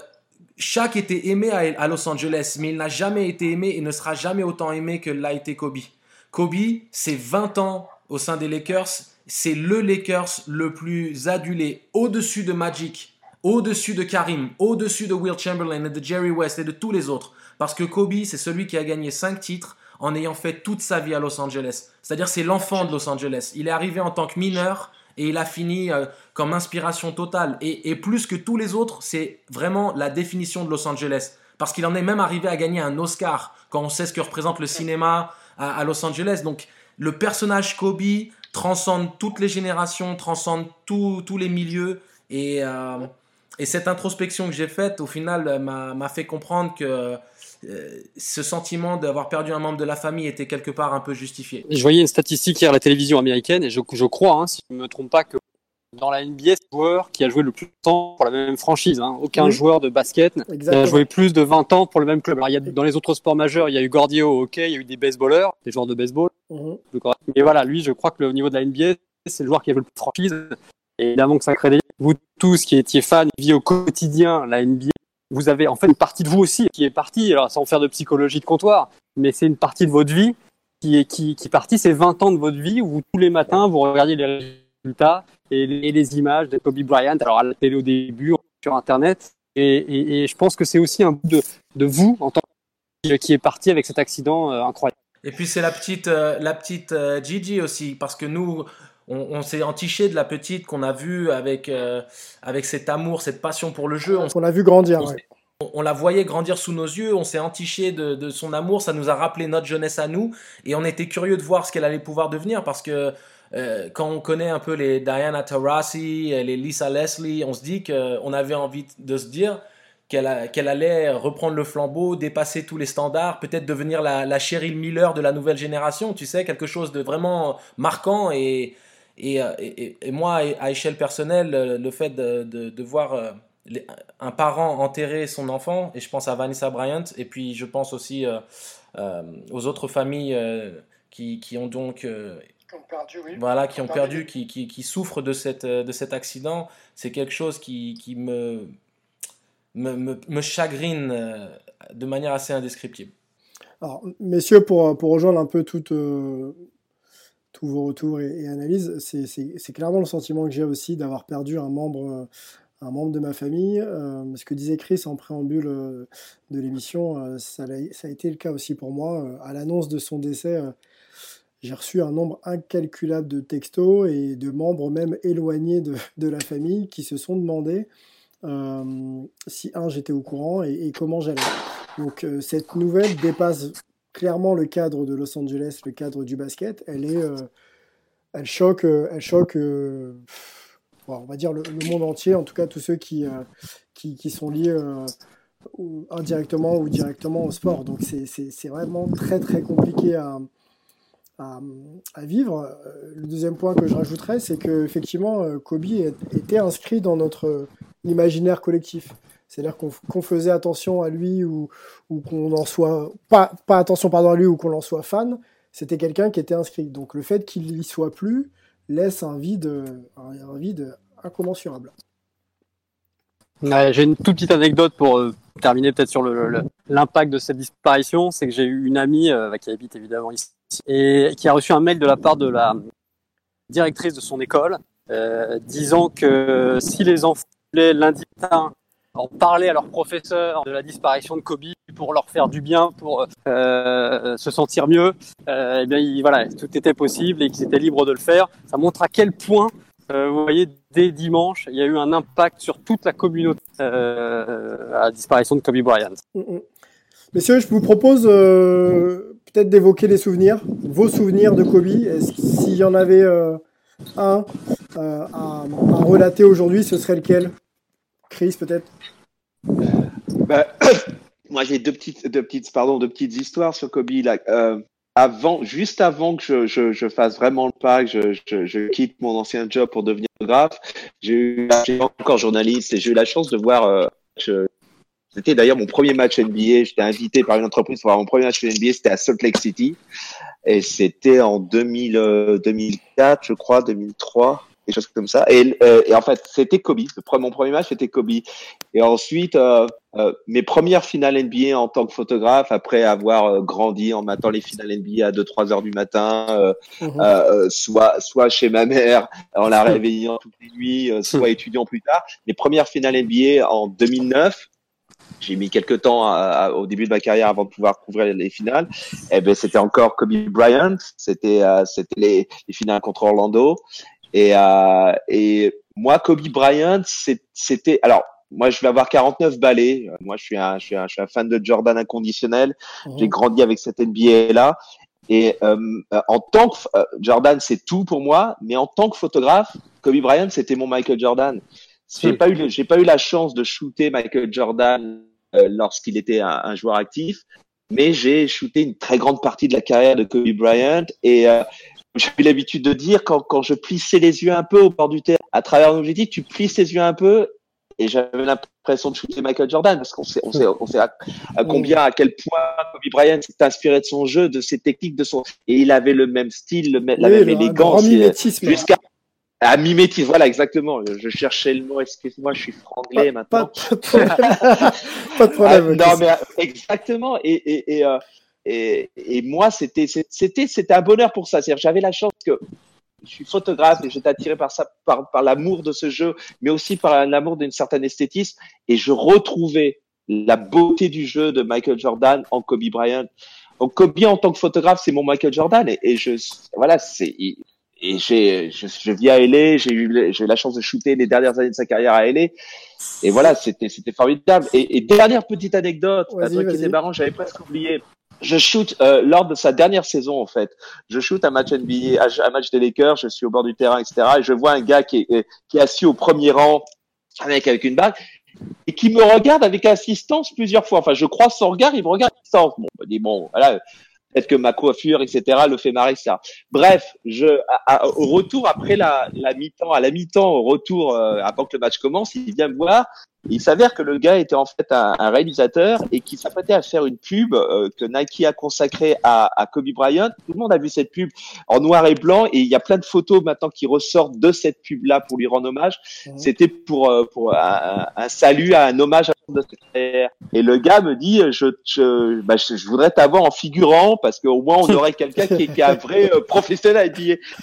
était aimé à, à, Los Angeles, mais il n'a jamais été aimé et ne sera jamais autant aimé que l'a été Kobe. Kobe, c'est 20 ans au sein des Lakers. C'est le Lakers le plus adulé, au-dessus de Magic, au-dessus de Karim, au-dessus de Will Chamberlain et de Jerry West et de tous les autres. Parce que Kobe, c'est celui qui a gagné 5 titres en ayant fait toute sa vie à Los Angeles. C'est-à-dire c'est l'enfant de Los Angeles. Il est arrivé en tant que mineur et il a fini euh, comme inspiration totale. Et, plus que tous les autres, c'est vraiment la définition de Los Angeles. Parce qu'il en est même arrivé à gagner un Oscar quand on sait ce que représente le cinéma à, à Los Angeles. Donc le personnage Kobe transcende toutes les générations, transcende tous les milieux. Et, euh, et cette introspection que j'ai faite, au final, m'a fait comprendre que euh, ce sentiment d'avoir perdu un membre de la famille était quelque part un peu justifié. Je voyais une statistique hier à la télévision américaine, et je, je crois, hein, si je ne me trompe pas, que dans la NBA, c'est le joueur qui a joué le plus de temps pour la même franchise. Hein. Aucun oui. joueur de basket n'a joué plus de 20 ans pour le même club. Alors, il y a, dans les autres sports majeurs, il y a eu Gordio au hockey, il y a eu des baseballeurs, des joueurs de baseball. Mm -hmm. Et voilà, lui, je crois que au niveau de la NBA, c'est le joueur qui a joué le plus de franchise. Et évidemment que ça crée des vous tous qui étiez fans, vie au quotidien la NBA, vous avez en fait une partie de vous aussi qui est partie, alors sans faire de psychologie de comptoir, mais c'est une partie de votre vie qui est qui, qui partie, c'est 20 ans de votre vie où tous les matins vous regardiez les résultats et les, images de Kobe Bryant, alors à la télé au début, sur Internet, et, et, je pense que c'est aussi un bout de, de vous en tant que qui est parti avec cet accident euh, incroyable. Et puis c'est la petite, euh, la petite euh, Gigi aussi, parce que nous, on, s'est entiché de la petite qu'on a vue avec, avec cet amour, cette passion pour le jeu. On, l'a vu grandir. On, la voyait grandir sous nos yeux, on s'est entiché de, de, son amour, ça nous a rappelé notre jeunesse à nous, et on était curieux de voir ce qu'elle allait pouvoir devenir, parce que quand on connaît un peu les Diana Taurasi, les Lisa Leslie, on se dit qu'on avait envie de se dire qu'elle allait reprendre le flambeau, dépasser tous les standards, peut-être devenir la, la, Cheryl Miller de la nouvelle génération, tu sais, quelque chose de vraiment marquant. Et, et, et, moi, à échelle personnelle, le fait de, de, voir euh, un parent enterrer son enfant, et je pense à Vanessa Bryant, et puis je pense aussi euh, euh, aux autres familles qui, qui, ont donc... Perdu, oui. Voilà, qui ont perdu, qui, qui, qui, souffrent de, cette, de cet accident. C'est quelque chose qui, qui me, me, me, chagrine euh, de manière assez indescriptible. Alors, messieurs, pour, pour rejoindre un peu tout, euh, vos retours et, analyses, c'est clairement le sentiment que j'ai aussi d'avoir perdu un membre, un membre de ma famille. Euh, ce que disait Chris en préambule de l'émission, ça, ça, a été le cas aussi pour moi. À l'annonce de son décès, j'ai reçu un nombre incalculable de textos et de membres même éloignés de, de la famille qui se sont demandé euh, si un j'étais au courant et, comment j'allais. Donc euh, cette nouvelle dépasse clairement le cadre de Los Angeles, le cadre du basket. Elle est, euh, elle choque, elle choque. on va dire le, monde entier, en tout cas tous ceux qui, qui, qui, sont liés indirectement ou directement au sport. Donc c'est vraiment très très compliqué à, à, à, vivre. Le deuxième point que je rajouterais, c'est que effectivement Kobe était inscrit dans notre l'imaginaire collectif. C'est-à-dire qu'on faisait attention à lui ou, qu'on en soit pas, attention pardon à lui ou qu'on en soit fan, c'était quelqu'un qui était inscrit. Donc le fait qu'il y soit plus laisse un vide, un, vide incommensurable. j'ai une toute petite anecdote pour euh, terminer peut-être sur l'impact de cette disparition. C'est que j'ai eu une amie euh, qui habite évidemment ici et qui a reçu un mail de la part de la directrice de son école euh, disant que si les enfants lundi matin en parler à leurs professeurs de la disparition de Kobe pour leur faire du bien, pour euh, se sentir mieux. Euh, eh bien, voilà, tout était possible et qu'ils étaient libres de le faire. Ça montre à quel point, euh, vous voyez, dès dimanche, il y a eu un impact sur toute la communauté euh, à la disparition de Kobe Bryant. Mm, mm. Messieurs, je vous propose peut-être d'évoquer les souvenirs, vos souvenirs de Kobe. S'il y en avait un à, à relater aujourd'hui, ce serait lequel? Chris, peut-être bah, Moi, j'ai deux petites, deux petites, deux petites histoires sur Kobe. Euh, avant, juste avant que je, fasse vraiment le pas, que je, quitte mon ancien job pour devenir photographe, j'ai eu encore journaliste et j'ai eu la chance de voir. Euh, c'était d'ailleurs mon premier match NBA. J'étais invité par une entreprise pour voir mon premier match NBA. C'était à Salt Lake City et c'était en 2000, 2004, euh, je crois, 2003 des choses comme ça. Et, euh, et en fait, c'était Kobe. Le, mon premier match, c'était Kobe. Et ensuite, euh, euh, mes premières finales NBA en tant que photographe, après avoir grandi en matant les finales NBA à 2-3 heures du matin, mhm. soit soit chez ma mère, en la réveillant toutes les nuits, soit étudiant plus tard. Les premières finales NBA en 2009, j'ai mis quelques temps au début de ma carrière avant de pouvoir couvrir les finales. Et eh ben c'était encore Kobe Bryant, c'était c'était les, les, finales contre Orlando. Et, euh, et moi, Kobe Bryant, c'était alors moi, je vais avoir 49 balais. Moi, je suis un, je suis un, je suis un fan de Jordan inconditionnel. Mhm. J'ai grandi avec cette NBA là. Et euh, en tant que euh, Jordan, c'est tout pour moi. Mais en tant que photographe, Kobe Bryant, c'était mon Michael Jordan. J'ai pas eu, j'ai pas eu la chance de shooter Michael Jordan euh, lorsqu'il était un, un, joueur actif, mais j'ai shooté une très grande partie de la carrière de Kobe Bryant et euh, j'ai eu l'habitude de dire quand, quand je plissais les yeux un peu au bord du terrain, à travers un objectif, tu plisses les yeux un peu et j'avais l'impression de shooter Michael Jordan parce qu'on sait, on sait, on sait à, combien, à quel point Kobe Bryant s'est inspiré de son jeu, de ses techniques, de son et il avait le même style, le, la même élégance jusqu'à À mimétiser, voilà, exactement. Je cherchais le mot, excuse-moi, je suis franglais maintenant. Pas, de problème. pas de problème. Ah, non, mais exactement. Et, et, et, euh, et, et moi, c'était, c'était, c'était un bonheur pour ça. C'est-à-dire, j'avais la chance que je suis photographe et j'étais attiré par ça, par, par l'amour de ce jeu, mais aussi par l'amour d'une certaine esthétisme. Et je retrouvais la beauté du jeu de Michael Jordan en Kobe Bryant. Donc Kobe en tant que photographe, c'est mon Michael Jordan et, et je voilà, c'est et j'ai je, je vis à LA, j'ai eu j'ai eu la chance de shooter les dernières années de sa carrière à LA et voilà, c'était c'était formidable. Et, et, dernière petite anecdote, un truc qui était marrant, j'avais presque oublié. Je shoot euh, lors de sa dernière saison en fait. Je shoot un match NBA, un match des Lakers. Je suis au bord du terrain, etc. Et je vois un gars qui est, qui est assis au premier rang avec avec une bague et qui me regarde avec assistance plusieurs fois. Enfin, je crois son regard, il me regarde à distance. Bon, on dit bon, voilà, peut-être que ma coiffure, etc., le fait marrer, ça. Bref, je, au retour après la, la mi-temps, à la mi-temps, au retour euh, avant que le match commence, il vient me voir il s'avère que le gars était en fait un, réalisateur et qui s'apprêtait à faire une pub euh, que Nike a consacrée à, à, Kobe Bryant. Tout le monde a vu cette pub en noir et blanc et il y a plein de photos maintenant qui ressortent de cette pub-là pour lui rendre hommage. C'était pour, euh, pour un, un, salut, un hommage à de Et le gars me dit, je, je, bah, je, voudrais t'avoir en figurant parce qu'au moins on aurait quelqu'un qui, qui, est un vrai euh, professionnel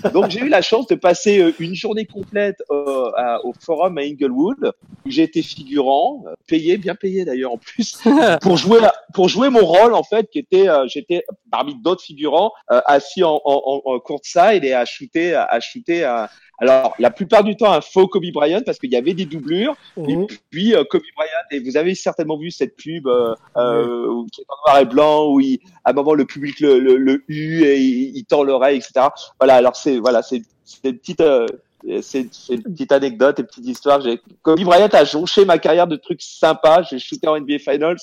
à Donc j'ai eu la chance de passer une journée complète au forum à Inglewood où j'ai été figurant figurant, euh, payé, bien payé d'ailleurs en plus, pour jouer pour jouer mon rôle en fait, qui était euh, j'étais parmi d'autres figurants euh, assis en, en, en, courtside et à shooter, à, shooter. À... Alors la plupart du temps un faux Kobe Bryant parce qu'il y avait des doublures. Et mhm. puis Kobe Bryant et vous avez certainement vu cette pub euh, qui est en noir et blanc où il, à un moment le public le, le, le hue et il, tend l'oreille, etc. Voilà. Alors c'est voilà c'est c'est une petite c'est une petite anecdote et petite histoire. Kobe Bryant a jonché ma carrière de trucs sympas. J'ai shooté en NBA Finals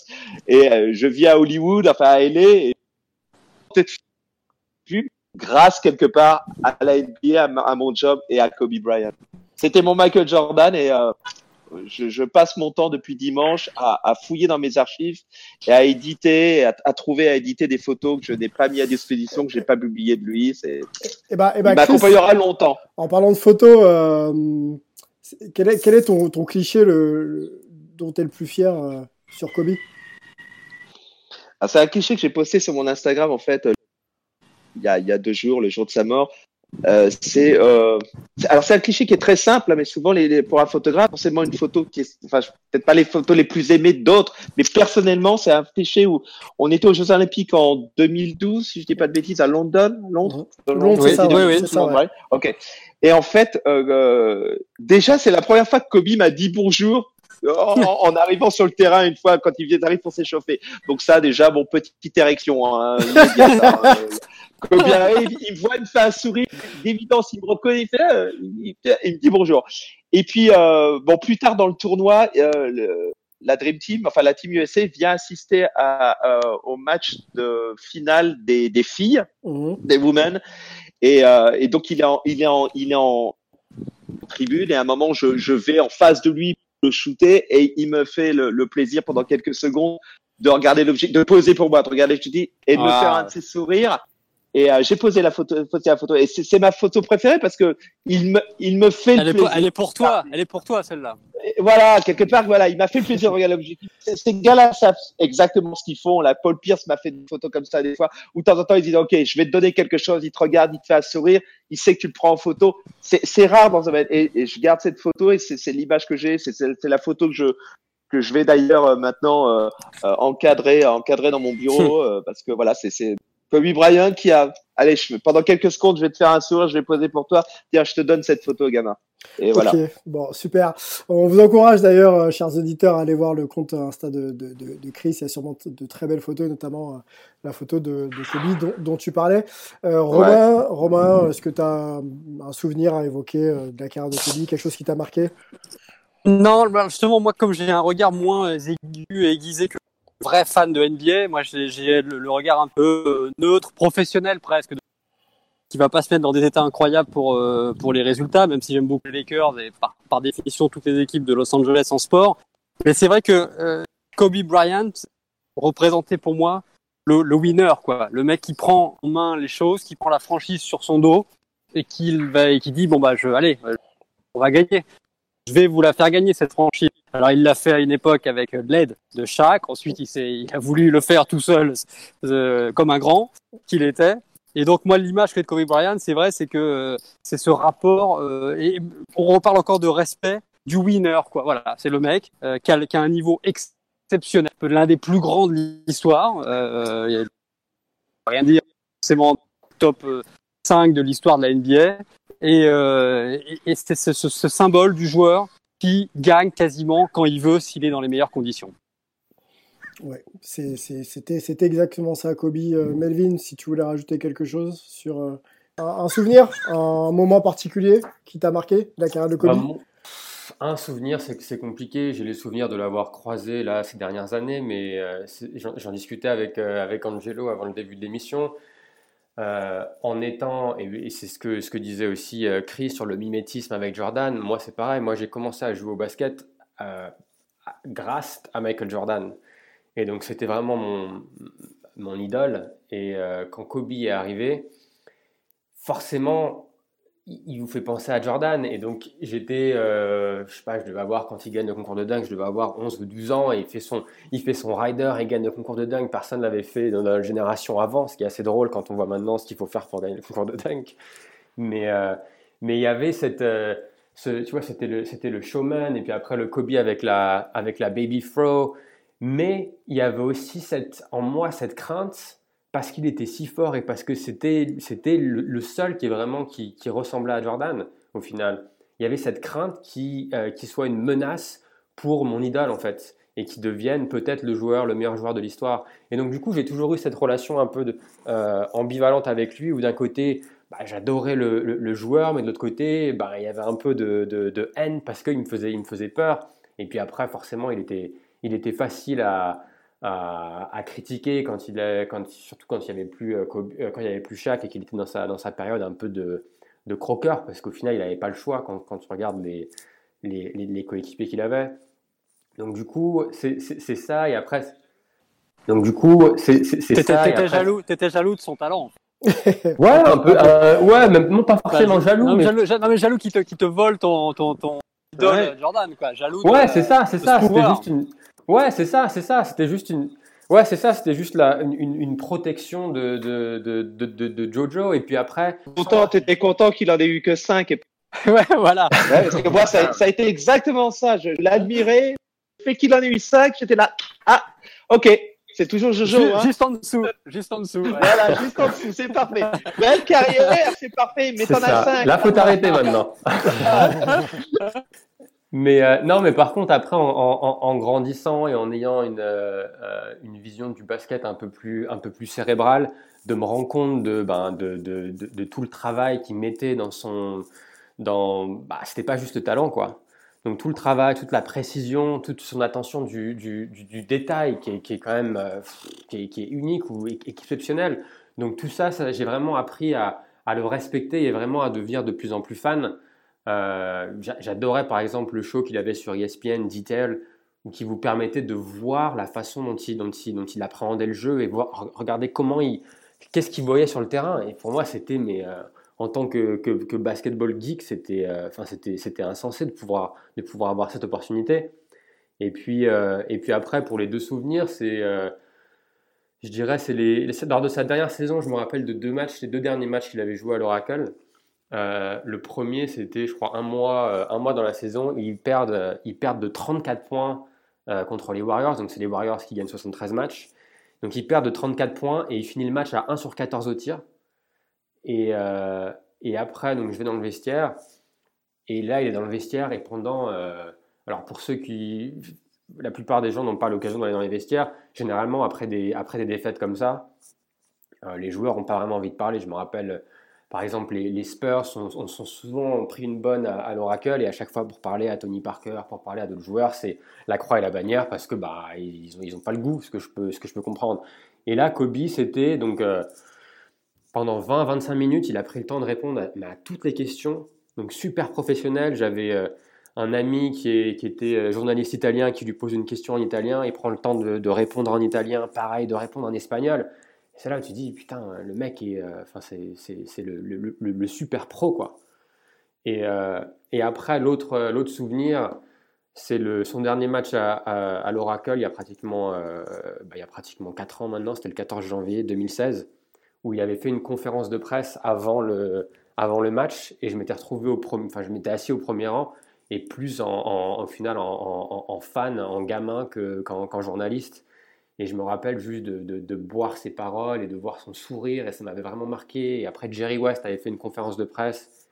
et euh, je vis à Hollywood, enfin à LA. Et peut-être grâce quelque part à la NBA, à, mon job et à Kobe Bryant. C'était mon Michael Jordan et euh, je, je, passe mon temps depuis dimanche à, à, fouiller dans mes archives et à éditer, à, à, trouver, à éditer des photos que je n'ai pas mis à disposition, que j'ai pas publié de lui. C'est, eh ben, eh ben, il m'accompagnera longtemps. En parlant de photos, euh, quel, est, ton, cliché dont tu es le plus fier euh, sur Kobe? Ah, C'est un cliché que j'ai posté sur mon Instagram en fait. Il y, a, il y a deux jours, le jour de sa mort, euh, c'est euh, alors c'est un cliché qui est très simple, mais souvent les, pour un photographe, forcément une photo qui est, enfin peut-être pas les photos les plus aimées d'autres, mais personnellement c'est un cliché où on était aux Jeux Olympiques en 2012, si je dis pas de bêtises, à London, Londres? Londres, ça. Oui, oui, ça ouais. Ok. Et en fait, euh, déjà c'est la première fois que Kobe m'a dit bonjour en, arrivant sur le terrain une fois quand il vient d'arriver pour s'échauffer. Donc ça déjà, bon petite érection. Hein, hein bien, il, il, me voit, il me fait un sourire d'évidence, il me reconnaît, il, fait, euh, il, me dit bonjour. Et puis euh, bon plus tard dans le tournoi, euh, le, la Dream Team, enfin la Team USA vient assister à, euh, au match de finale des, des filles, mmh. des women, et, euh, et donc il est en, il est en, il est en tribune et à un moment je, je vais en face de lui le shooter et il me fait le, le plaisir pendant quelques secondes de regarder l'objet, de poser pour moi, de regarder le dis et de me faire un de ses sourires. Et euh, j'ai posé la photo, posé la photo, et c'est ma photo préférée parce que il me, il me fait elle le plaisir. Est pour, elle est pour toi, elle est pour toi celle-là. Voilà, quelque part, voilà, il m'a fait le plaisir de regarder l'objectif. Ces gars-là savent exactement ce qu'ils font. La Paul Pierce m'a fait des photos comme ça des fois, où de temps en temps ils disent ok, je vais te donner quelque chose, il te regarde, il te fait un sourire, il sait que tu le prends en photo. C'est rare dans domaine, et, et, je garde cette photo et c'est l'image que j'ai, c'est la photo que je que je vais d'ailleurs euh, maintenant euh, euh, encadrer, encadrer dans mon bureau euh, parce que voilà, c'est Kobe Bryant qui a, allez, je, pendant quelques secondes, je vais te faire un sourire, je vais poser pour toi. Tiens, je te donne cette photo, gamin. Et voilà. Ok, bon, super. On vous encourage d'ailleurs, euh, chers auditeurs, à aller voir le compte Insta de, de, de, de Chris. Il y a sûrement de très belles photos, notamment euh, la photo de, de Kobe dont, dont, tu parlais. Euh, Romain, Romain est-ce que tu as un souvenir à évoquer euh, de la carrière de Kobe, quelque chose qui t'a marqué? Non, bah, justement, moi, comme j'ai un regard moins aigu et aiguisé que vrai fan de NBA. Moi, j'ai le, regard un peu euh, neutre, professionnel presque, qui va pas se mettre dans des états incroyables pour euh, pour les résultats, même si j'aime beaucoup les Lakers et par, par, définition toutes les équipes de Los Angeles en sport. Mais c'est vrai que euh, Kobe Bryant représentait pour moi le, le, winner, quoi, le mec qui prend en main les choses, qui prend la franchise sur son dos et qui va et qui dit bon bah je allez on va gagner. Je vais vous la faire gagner cette franchise. Alors il l'a fait à une époque avec l'aide de Shaq. Ensuite il, a voulu le faire tout seul euh, comme un grand qu'il était. Et donc moi l'image que de Kobe Bryant, c'est vrai, c'est que euh, c'est ce rapport euh, et on reparle encore de respect du winner quoi. Voilà, c'est le mec qui a, un niveau exceptionnel, l'un des plus grands de l'histoire. Rien dire, c'est mon top 5 de l'histoire de la NBA. Et, et, c'est ce, ce, ce symbole du joueur qui gagne quasiment quand il veut s'il est dans les meilleures conditions. Ouais, c'était exactement ça, Kobe. Euh, Melvin, si tu voulais rajouter quelque chose sur euh, un, souvenir, un moment particulier qui t'a marqué la carrière de Kobe? Bah, Un souvenir, c'est que c'est compliqué. J'ai les souvenirs de l'avoir croisé là ces dernières années, mais euh, j'en discutais avec, avec Angelo avant le début de l'émission. En étant, et, c'est ce que, ce que disait aussi Chris sur le mimétisme avec Jordan, moi c'est pareil, moi j'ai commencé à jouer au basket grâce à Michael Jordan. Et donc c'était vraiment mon, mon idole. Et euh, quand Kobe est arrivé, forcément, il vous fait penser à Jordan. Et donc j'étais, euh, je sais pas, je devais avoir, quand il gagne le concours de dunk, je devais avoir 11 ou 12 ans. Et il fait son, il fait son rider et gagne le concours de dunk. Personne ne l'avait fait dans la génération avant, ce qui est assez drôle quand on voit maintenant ce qu'il faut faire pour gagner le concours de dunk. Mais, euh, mais il y avait cette... Ce, tu vois, c'était le, c'était le showman, et puis après le Kobe avec la, avec la baby throw, mais il y avait aussi cette, en moi cette crainte parce qu'il était si fort et parce que c'était, c'était le, seul qui est vraiment qui, ressemblait à Jordan au final. Il y avait cette crainte euh, qui soit une menace pour mon idole en fait et qui devienne peut-être le joueur, le meilleur joueur de l'histoire. Et donc du coup, j'ai toujours eu cette relation un peu euh, ambivalente avec lui, où d'un côté, bah, j'adorais le, joueur, mais de l'autre côté, bah, il y avait un peu de, de, de haine parce qu'il me faisait, me faisait peur. Et puis après, forcément, il était, il était facile à, à, critiquer quand il quand, surtout quand il n'y avait plus euh, euh, quand il y avait plus Shaq et qu'il était dans sa, dans sa période un peu de, de croqueur parce qu'au final il n'avait pas le choix quand, quand tu regardes les, les, les, coéquipiers qu'il avait. Donc du coup c'est ça et après donc du coup c'est ça. T'étais jaloux, jaloux de son talent. ouais un peu euh, ouais même non pas forcément jaloux non, mais... Jaloux, non, mais jaloux qui te, qui te vole ton, ton, ton idole Jordan quoi jaloux ouais c'est ça c'est ça c'était juste une Ouais, c'est ça, c'est ça. C'était juste une. Ouais, c'est ça, c'était juste la, une, une, protection de, de, de, de, de Jojo. Et puis après. Content, t'étais content qu'il en ait eu que 5. Et... ouais, voilà. Ouais, parce que moi, ça, ça, a été exactement ça. Je l'admirais. Le fait qu'il en ait eu 5, j'étais là. Ah, ok. C'est toujours Jojo. Juste, hein. juste en dessous. Juste en dessous. Voilà, juste en dessous. C'est parfait. Belle carrière, c'est parfait. Mais t'en as 5. Là, faut t'arrêter maintenant. Mais euh, non, mais par contre, après, en, grandissant et en ayant une, euh, euh, une vision du basket un peu plus, un cérébrale, de me rendre compte de, ben, de, tout le travail qu'il mettait dans son. Bah, c'était pas juste le talent, quoi. Donc tout le travail, toute la précision, toute son attention du, détail qui est, quand même unique ou exceptionnel. Donc tout ça, j'ai vraiment appris à, le respecter et vraiment à devenir de plus en plus fan. Euh, j'adorais par exemple le show qu'il avait sur ESPN, Detail, qui vous permettait de voir la façon dont il, appréhendait le jeu et voir, regarder comment il, qu'est-ce qu'il voyait sur le terrain. Et pour moi, c'était, mais euh, en tant que, que, basketball geek, c'était, euh, c'était, c'était insensé de pouvoir, de pouvoir avoir cette opportunité. Et puis, et puis après, pour les deux souvenirs, c'est, je dirais, c'est les, lors de sa dernière saison, je me rappelle de deux matchs, les deux derniers matchs qu'il avait joué à l'Oracle. Euh, le premier, c'était, je crois, un mois, euh, un mois dans la saison. ils perdent, ils perdent de 34 points euh, contre les Warriors. Donc, c'est les Warriors qui gagnent 73 matchs. Donc, ils perdent de 34 points et ils finissent le match à 1 sur 14 au tir. Et, et après, donc, je vais dans le vestiaire. Et là, il est dans le vestiaire et pendant. alors, pour ceux qui. La plupart des gens n'ont pas l'occasion d'aller dans les vestiaires. Généralement, après des, après des défaites comme ça, les joueurs n'ont pas vraiment envie de parler. Je me rappelle par exemple, les, Spurs ont, souvent pris une bonne à, l'Oracle et à chaque fois pour parler à Tony Parker, pour parler à d'autres joueurs, c'est la croix et la bannière parce que bah ils ont, ils ont pas le goût, ce que je peux, ce que je peux comprendre. Et là, Kobe, c'était donc euh, pendant 20-25 minutes, il a pris le temps de répondre à, toutes les questions, donc super professionnel. J'avais euh, un ami qui, est, qui, était euh, journaliste italien qui lui pose une question en italien, il prend le temps de répondre en italien, pareil, de répondre en espagnol c'est là où tu dis, putain, le mec est, euh, c'est, le, super pro, quoi. Et, et après, l'autre souvenir, c'est son dernier match à, à, l'Oracle il y a pratiquement, bah, il y a pratiquement 4 ans maintenant, c'était le 14 janvier 2016, où il avait fait une conférence de presse avant le, avant le match et je m'étais retrouvé au enfin je m'étais assis au premier rang et plus en, final en, fan, en gamin que qu'en journaliste. Et je me rappelle juste de, de, boire ses paroles et de voir son sourire et ça m'avait vraiment marqué. Et après Jerry West avait fait une conférence de presse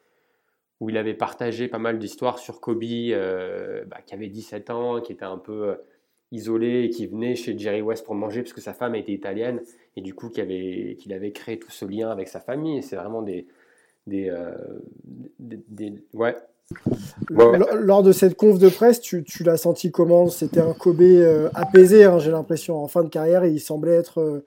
où il avait partagé pas mal d'histoires sur Kobe, euh, bah, qui avait 17 ans, qui était un peu euh, isolé et qui venait chez Jerry West pour manger parce que sa femme était italienne et du coup qu'il avait, créé tout ce lien avec sa famille. C'est vraiment des, euh, des, des, ouais. Lors de cette conf de presse, tu, tu l'as senti comment? C'était un Kobe euh, apaisé, hein, j'ai l'impression. En fin de carrière, il semblait être euh,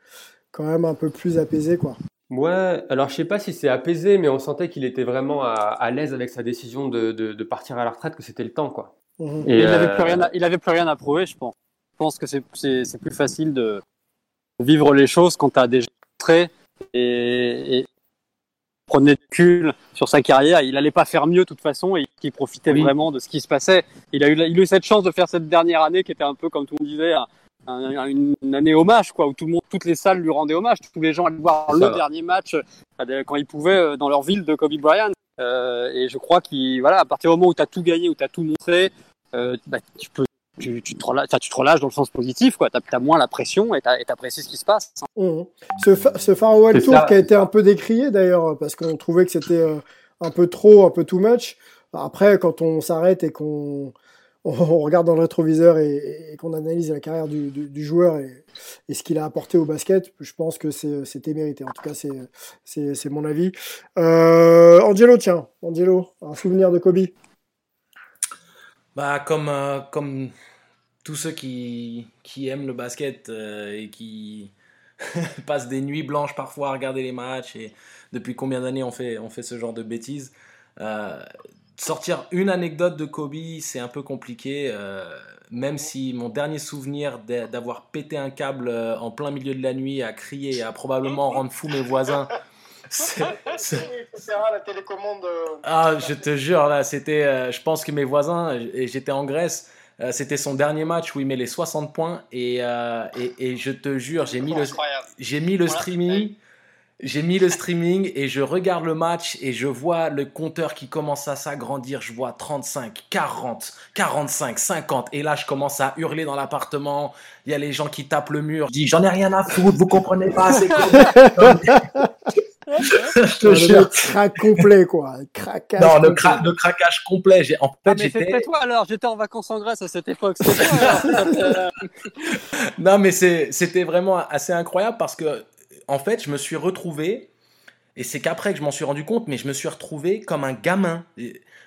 quand même un peu plus apaisé, quoi. Ouais, alors je sais pas si c'est apaisé, mais on sentait qu'il était vraiment à, l'aise avec sa décision de, de, partir à la retraite, que c'était le temps, quoi. Et il n'avait plus, rien à, il avait plus rien à prouver, je pense. Je pense que c'est plus facile de vivre les choses quand tu as déjà montré et, et, prenait de cul sur sa carrière. Il allait pas faire mieux de toute façon et il profitait vraiment de ce qui se passait. Il a, eu, il a eu cette chance de faire cette dernière année qui était un peu, comme tout le monde disait, une année hommage, quoi, où tout le monde, toutes les salles lui rendaient hommage. Tous les gens allaient voir le dernier match euh, quand ils pouvaient euh, dans leur ville de Kobe Bryant. Euh, et je crois qu'il, voilà, à partir du moment où tu as tout gagné, où tu as tout montré, bah, tu peux tu, tu, te relâches, tu te relâches dans le sens positif, tu as, moins la pression et tu apprécies ce qui se passe. Mmh. Ce, ce Farewell Tour qui a été un peu décrié d'ailleurs, parce qu'on trouvait que c'était euh, un peu trop, un peu too much. Après, quand on s'arrête et qu'on on regarde dans le rétroviseur et, qu'on analyse la carrière du, du, joueur et, et ce qu'il a apporté au basket, je pense que c'était mérité. En tout cas, c'est mon avis. Euh, Angelo, tiens, Angelo, un souvenir de Kobe? Bah, comme, euh, comme tous ceux qui, qui aiment le basket euh, et qui passent des nuits blanches parfois à regarder les matchs et depuis combien d'années on fait, on fait ce genre de bêtises. Euh, sortir une anecdote de Kobe, c'est un peu compliqué, même si mon dernier souvenir d'avoir pété un câble en plein milieu de la nuit à crier et à probablement rendre fou mes voisins c'est la télécommande. Euh, ah, je te jure, là, c'était. Euh, je pense que mes voisins, et j'étais en Grèce, euh, c'était son dernier match où il met les 60 points. Et, et, et je te jure, j'ai mis, le, j'ai mis le streaming. J'ai mis le streaming et je regarde le match et je vois le compteur qui commence à s'agrandir. Je vois 35, 40, 45, 50. Et là, je commence à hurler dans l'appartement. Il y a les gens qui tapent le mur. Je dis, j'en ai rien à foutre, vous comprenez pas, c'est le crack complet, quoi. Craquage non, le, le, craquage complet. En fait, ah, j'étais. C'était toi alors, j'étais en vacances en Grèce à cette époque. non, mais c'était vraiment assez incroyable parce que, en fait, je me suis retrouvé, et c'est qu'après que je m'en suis rendu compte, mais je me suis retrouvé comme un gamin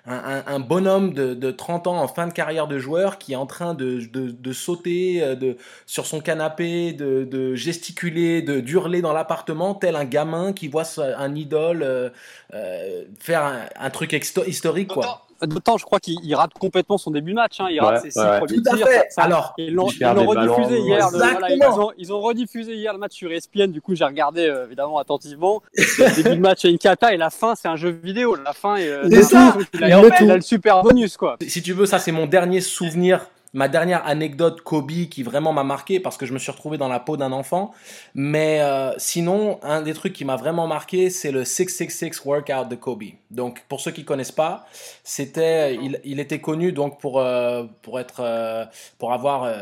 un, bonhomme de, 30 ans en fin de carrière de joueur qui est en train de, sauter euh, de, sur son canapé, de, gesticuler, de d'hurler dans l'appartement, tel un gamin qui voit un idole euh, euh, faire un, truc historique. quoi. D'autant, je crois qu'il rate complètement son début de match. Hein. Il rate ses six premiers tirs. Alors, ils l'ont rediffusé hier. ils, ont, ils, ont, rediffusé hier le match sur ESPN. Du coup, j'ai regardé euh, évidemment attentivement. le début de match, est une cata et la fin, c'est un jeu vidéo. La fin, est, euh, c'est ça. Il a, il a le super bonus, quoi. Si tu veux, ça, c'est mon dernier souvenir ma dernière anecdote Kobe qui vraiment m'a marqué parce que je me suis retrouvé dans la peau d'un enfant. Mais euh, sinon, un des trucs qui m'a vraiment marqué, c'est le 666 workout de Kobe. Donc, pour ceux qui connaissent pas, c'était, il, il, était connu donc pour euh, pour être euh, pour avoir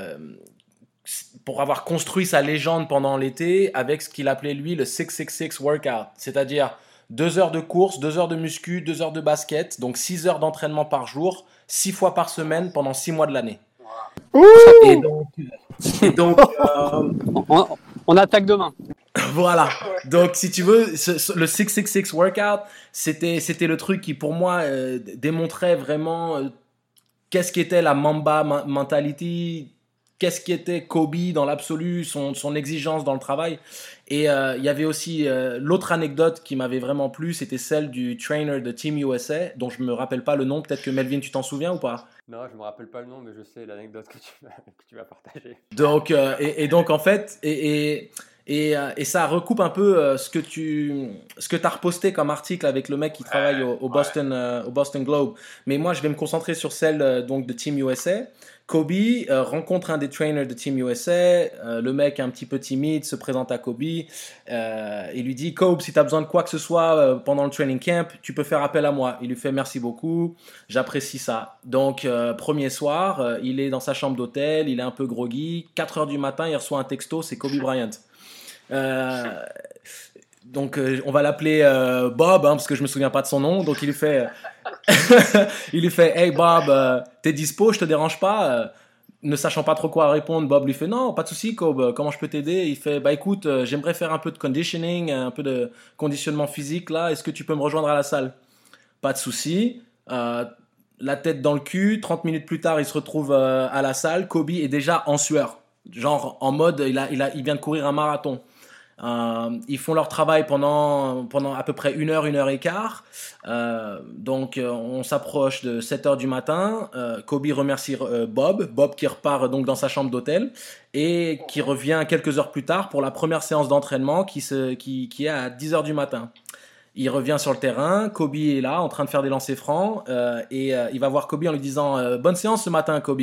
pour avoir construit sa légende pendant l'été avec ce qu'il appelait lui le 666 workout, c'est-à-dire deux heures de course, deux heures de muscu, deux heures de basket, donc six heures d'entraînement par jour, six fois par semaine pendant six mois de l'année et donc, euh, on, attaque demain. Voilà. Donc, si tu veux, le 666 workout, c'était, c'était le truc qui, pour moi, euh, démontrait vraiment euh, qu'est-ce qu'était la Mamba mentality, qu'est-ce qui était Kobe dans l'absolu, son, son, exigence dans le travail. Et euh, il y avait aussi euh, l'autre anecdote qui m'avait vraiment plu, c'était celle du trainer de Team USA, dont je me rappelle pas le nom. Peut-être que Melvin, tu t'en souviens ou pas? Non, je me rappelle pas le nom, mais je sais l'anecdote que tu vas, partager. Donc, euh, et, donc en fait, et, Et, et, ça recoupe un peu ce que tu ce que as reposté comme article avec le mec qui travaille au, Boston au Boston Globe. Mais moi, je vais me concentrer sur celle donc de Team USA. Kobe euh, rencontre un des trainers de Team USA. Euh, le mec un petit peu timide, se présente à Kobe. Euh, il lui dit Kobe, si tu as besoin de quoi que ce soit pendant le training camp, tu peux faire appel à moi. Il lui fait merci beaucoup, j'apprécie ça. Donc, premier soir, il est dans sa chambre d'hôtel, il est un peu groggy. 4 heures du matin, il reçoit un texto c'est Kobe Bryant. Donc, on va l'appeler Bob, hein, parce que je me souviens pas de son nom. Donc, il lui fait il lui fait Hey Bob, euh, t'es dispo, je te dérange pas euh, Ne sachant pas trop quoi répondre, Bob lui fait Non, pas de souci, Kobe, comment je peux t'aider? Il fait Bah écoute, euh, j'aimerais faire un peu de conditioning, un peu de conditionnement physique là, est-ce que tu peux me rejoindre à la salle? Pas de souci. la tête dans le cul, 30 minutes plus tard, il se retrouve à la salle. Kobe est déjà en sueur, genre en mode il, a, il, a, il vient de courir un marathon. Euh, ils font leur travail pendant, pendant à peu près une heure, une heure et quart. Euh, donc euh, on s'approche de 7 heures du matin. Kobe remercie Bob, Bob qui repart donc dans sa chambre d'hôtel et qui revient quelques heures plus tard pour la première séance d'entraînement qui, qui, qui est à 10 heures du matin. Il revient sur le terrain, Kobe est là en train de faire des lancers francs et il va voir Kobe en lui disant Bonne séance ce matin, Kobe.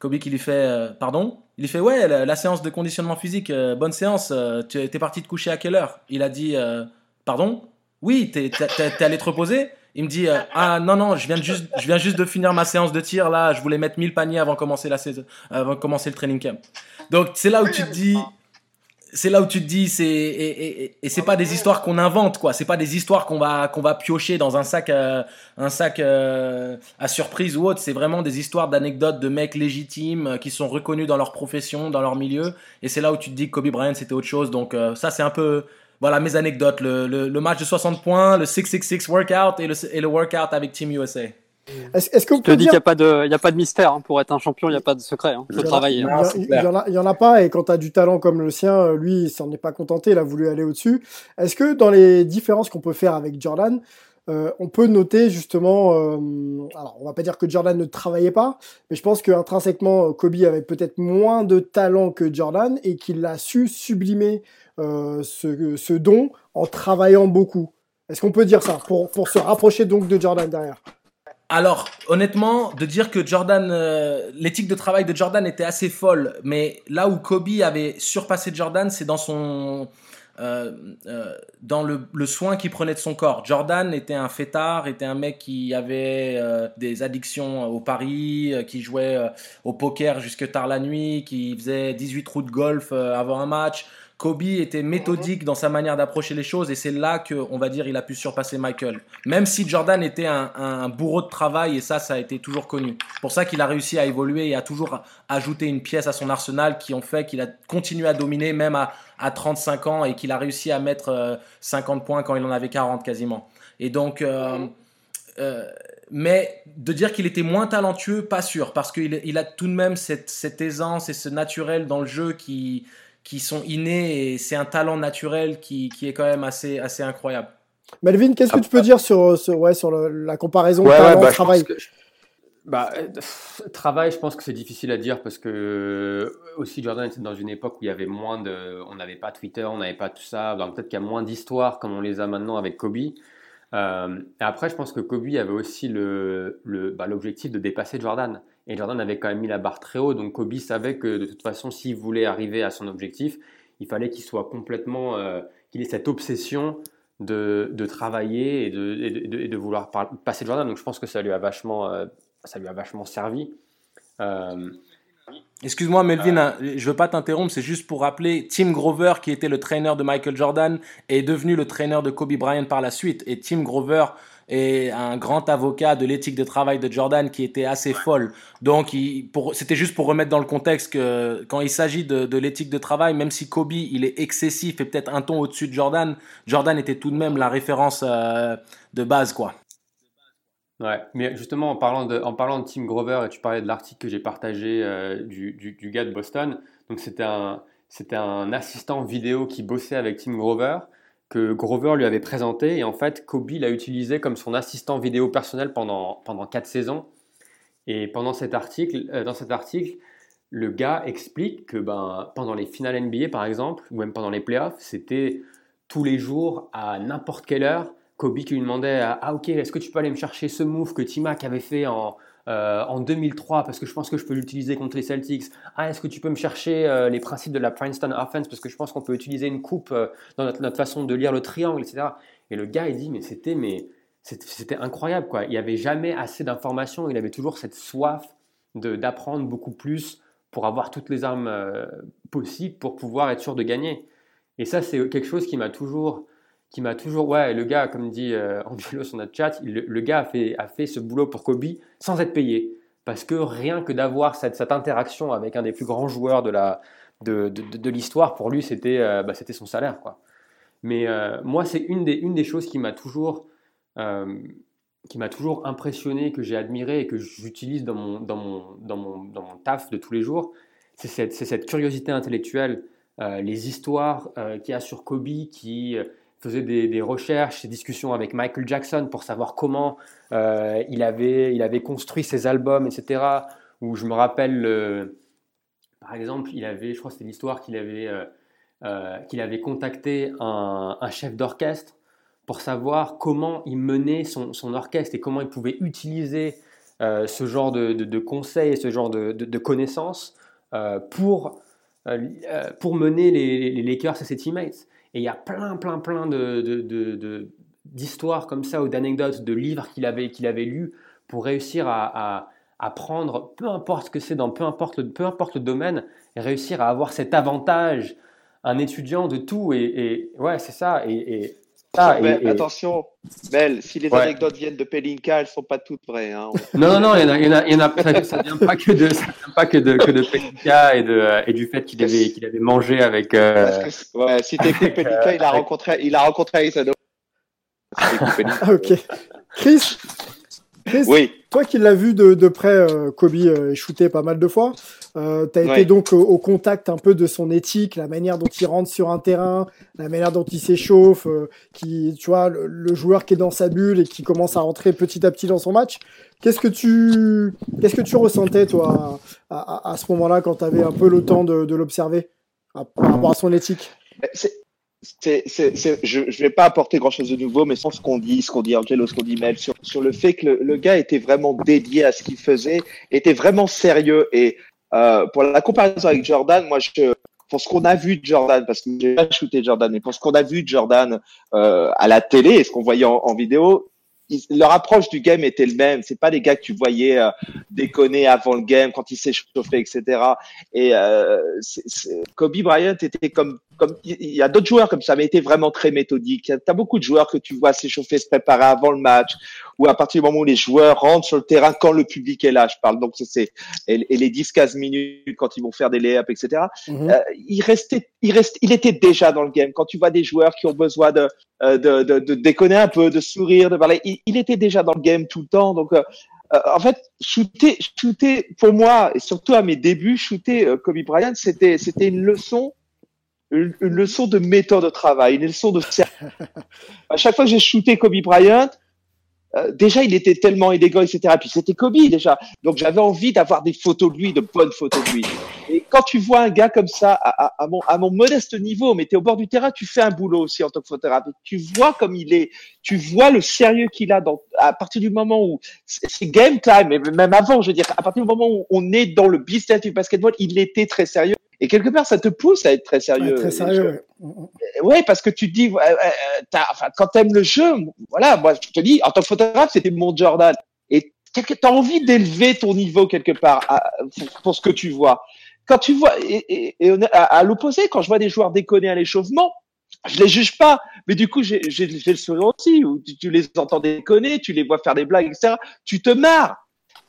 Kobe qui lui fait Pardon? Il fait ouais, la, séance de conditionnement physique, euh, bonne séance. Euh, tu es parti te coucher à quelle heure? Il a dit euh, pardon? Oui, t'es es, allé te reposer? Il me dit ah non non, je viens juste je viens juste de finir ma séance de tir là. Je voulais mettre 1000 paniers avant de commencer la avant de commencer le training camp. Donc c'est là où tu te dis c'est là où tu te dis c'est et, et, c'est pas des histoires qu'on invente quoi. C'est pas des histoires qu'on va qu'on va piocher dans un sac euh, un sac euh, à surprise ou autre. C'est vraiment des histoires d'anecdotes de mecs légitimes euh, qui sont reconnus dans leur profession dans leur milieu. Et c'est là où tu te dis que Kobe Bryant c'était autre chose. Donc ça c'est un peu voilà mes anecdotes. Le, le, match de 60 points le 666 workout et le, et le workout avec Team USA est-ce, que je te dis qu'il n'y a pas de, il y a pas de mystère hein. pour être un champion, il n'y a pas de secret. Hein. Il faut travailler. Il n'y en, en, a pas, et quand tu as du talent comme le sien, lui, il s'en est pas contenté, il a voulu aller au-dessus. Est-ce que dans les différences qu'on peut faire avec Jordan, euh, on peut noter justement, euh, alors on va pas dire que Jordan ne travaillait pas, mais je pense qu'intrinsèquement Kobe avait peut-être moins de talent que Jordan et qu'il a su sublimer euh, ce, ce, don en travaillant beaucoup. Est-ce qu'on peut dire ça pour, pour se rapprocher donc de Jordan derrière? Alors, honnêtement, de dire que Jordan, euh, l'éthique de travail de Jordan était assez folle, mais là où Kobe avait surpassé Jordan, c'est dans son, euh, euh, dans le, soin qu'il prenait de son corps. Jordan était un fêtard, était un mec qui avait des addictions au paris, qui jouait au poker jusque tard la nuit, qui faisait 18 trous de golf avant un match. Kobe était méthodique dans sa manière d'approcher les choses et c'est là que, on va dire, il a pu surpasser Michael. Même si Jordan était un, bourreau de travail et ça, ça a été toujours connu. Pour ça qu'il a réussi à évoluer et a toujours ajouté une pièce à son arsenal qui ont fait qu'il a continué à dominer même à, 35 ans et qu'il a réussi à mettre 50 euh, points quand il en avait 40 quasiment. Et donc, euh, euh, mais de dire qu'il était moins talentueux, pas sûr, parce qu'il a tout de même cette aisance et ce naturel dans le jeu qui qui sont innés et c'est un talent naturel qui, qui, est quand même assez, assez incroyable. Melvin, qu'est-ce que tu peux dire sur, sur, ouais, sur la comparaison talent-travail bah, bah, travail, je pense que c'est difficile à dire parce que aussi Jordan était dans une époque où il y avait moins de, on n'avait pas Twitter, on n'avait pas tout ça, donc peut-être qu'il y a moins d'histoires comme on les a maintenant avec Kobe. Euh, et après, je pense que Kobe avait aussi le, le, bah, l'objectif de dépasser Jordan. Et Jordan avait quand même mis la barre très haut, donc Kobe savait que de toute façon, s'il voulait arriver à son objectif, il fallait qu'il soit complètement, euh, qu'il ait cette obsession de, travailler et de, et vouloir passer Jordan. Donc je pense que ça lui a vachement, euh, ça lui a vachement servi. Euh, Excuse-moi Melvin, hein, je veux pas t'interrompre, c'est juste pour rappeler Tim Grover qui était le trainer de Michael Jordan est devenu le trainer de Kobe Bryant par la suite et Tim Grover et un grand avocat de l'éthique de travail de Jordan qui était assez folle. Donc, c'était juste pour remettre dans le contexte que quand il s'agit de, l'éthique de travail, même si Kobe il est excessif et peut-être un ton au-dessus de Jordan, Jordan était tout de même la référence euh, de base, quoi. Ouais, mais justement en parlant de, en parlant de Tim Grover, et tu parlais de l'article que j'ai partagé euh, du, du, du, gars de Boston. Donc c'était un, c'était un assistant vidéo qui bossait avec Tim Grover que Grover lui avait présenté et en fait Kobe l'a utilisé comme son assistant vidéo personnel pendant, pendant quatre saisons. Et pendant cet article, euh, dans cet article, le gars explique que ben, pendant les finales NBA, par exemple, ou même pendant les playoffs, c'était tous les jours, à n'importe quelle heure, Kobe qui lui demandait Ah, ok, est-ce que tu peux aller me chercher ce move que Timac avait fait en, euh, en 2003 parce que je pense que je peux l'utiliser contre les Celtics. Ah, est-ce que tu peux me chercher euh, les principes de la Princeton Offense? Parce que je pense qu'on peut utiliser une coupe euh, dans notre, façon de lire le triangle, etc. Et le gars, il dit Mais c'était mais c'était incroyable, quoi. Il n'y avait jamais assez d'informations, il avait toujours cette soif d'apprendre beaucoup plus pour avoir toutes les armes possibles pour pouvoir être sûr de gagner. Et ça, c'est quelque chose qui m'a toujours qui m'a toujours, ouais, le gars, comme dit euh, Angelo sur notre chat, le, gars a fait, a fait ce boulot pour Kobe sans être payé. Parce que rien que d'avoir cette, cette, interaction avec un des plus grands joueurs de, la, de, de, l'histoire, pour lui, c'était, euh, bah, son salaire. Quoi. Mais euh, moi, c'est une des, une des choses qui m'a toujours, euh, qui m'a toujours impressionné, que j'ai admiré et que j'utilise dans mon, dans, mon, dans, mon, dans mon taf de tous les jours. C'est cette, cette curiosité intellectuelle, les histoires qu'il y a sur Kobe qui faisait des, recherches, des discussions avec Michael Jackson pour savoir comment euh, il, avait, il avait construit ses albums, etc. Où je me rappelle, par exemple, il avait, je crois que c'était l'histoire qu'il avait, euh, euh, qu'il avait contacté un, chef d'orchestre pour savoir comment il menait son, son, orchestre et comment il pouvait utiliser ce genre de, de, conseils et ce genre de, de connaissances pour, pour mener les, les Lakers et ses teammates. Et il y a plein, plein, plein de, d'histoires comme ça ou d'anecdotes, de livres qu'il avait, qu'il avait lus pour réussir à, à, prendre, peu importe ce que c'est dans peu importe, peu importe le domaine, et réussir à avoir cet avantage, un étudiant de tout. Et, et ouais, c'est ça. Et, Attention, Mel, si les anecdotes viennent de Pelinka, elles sont pas toutes vraies. Hein. Non, non, non, il y en a, il y en a, il y en a ça, ne vient pas que de, ça vient pas que de, que de Pelinka et, de, et du fait qu'il avait, qu'il avait mangé avec. Euh... Que, ouais, si t'écoutes Pelinka, il a rencontré, il a rencontré Isano. Ah, ok. Chris, Chris oui. toi qui l'as vu de, de près, euh, Kobe euh, est shooté pas mal de fois. Euh, tu as été donc au, contact un peu de son éthique, la manière dont il rentre sur un terrain, la manière dont il s'échauffe, euh, qui, tu vois, le, joueur qui est dans sa bulle et qui commence à rentrer petit à petit dans son match. Qu'est-ce que tu, qu'est-ce que tu ressentais toi à, à, ce moment-là quand tu avais un peu le temps de, de l'observer par rapport à son éthique? C'est, c'est, c'est, je ne vais pas apporter grand-chose de nouveau, mais sans ce qu'on dit, ce qu'on dit Angelo, ce qu'on dit Mel, sur, sur le fait que le, le, gars était vraiment dédié à ce qu'il faisait, était vraiment sérieux. Et euh, pour la comparaison avec Jordan, moi, je, pour ce qu'on a vu de Jordan, parce que j'ai pas shooté Jordan, mais pour ce qu'on a vu de Jordan euh, à la télé et ce qu'on voyait en, en vidéo, leur approche du game était le même. C'est pas des gars que tu voyais euh, déconner avant le game, quand il s'est chauffé, etc. Et euh, Kobe Bryant était comme comme il y a d'autres joueurs comme ça, mais était vraiment très méthodique. Tu as beaucoup de joueurs que tu vois s'échauffer, se préparer avant le match, ou à partir du moment où les joueurs rentrent sur le terrain quand le public est là, je parle. Donc c'est et, et, les 10-15 minutes quand ils vont faire des layups, etc. Mm-hmm. euh, il restait, il reste, il était déjà dans le game. Quand tu vois des joueurs qui ont besoin de euh, de, de, de, déconner un peu, de sourire, de parler, il, il, était déjà dans le game tout le temps. Donc euh, euh en fait, shooter, shooter pour moi et surtout à mes débuts, shooter euh, Kobe Bryant, c'était c'était une leçon une, leçon de méthode de travail, une leçon de à chaque fois que j'ai shooté Kobe Bryant, euh, déjà il était tellement élégant, etc. Puis c'était Kobe déjà, donc j'avais envie d'avoir des photos de lui, de bonnes photos de lui. Et quand tu vois un gars comme ça, à, mon, à mon modeste niveau, mais tu es au bord du terrain, tu fais un boulot aussi en tant que photographe. Tu vois comme il est, tu vois le sérieux qu'il a dans, à partir du moment où c'est game time, mais même avant, je veux dire, à partir du moment où on est dans le business du basketball, il était très sérieux. Et quelque part, ça te pousse à être très sérieux. Ouais, très sérieux, ouais. parce que tu te dis, enfin, quand t'aimes le jeu, voilà, moi, je te dis, en tant que photographe, c'était mon Jordan. Et t'as envie d'élever ton niveau quelque part à, pour, ce que tu vois. Quand tu vois, et, et, et à, l'opposé, quand je vois des joueurs déconner à l'échauffement, je les juge pas, mais du coup, j'ai le sourire aussi, où tu, tu les entends déconner, tu les vois faire des blagues, etc. Tu te marres.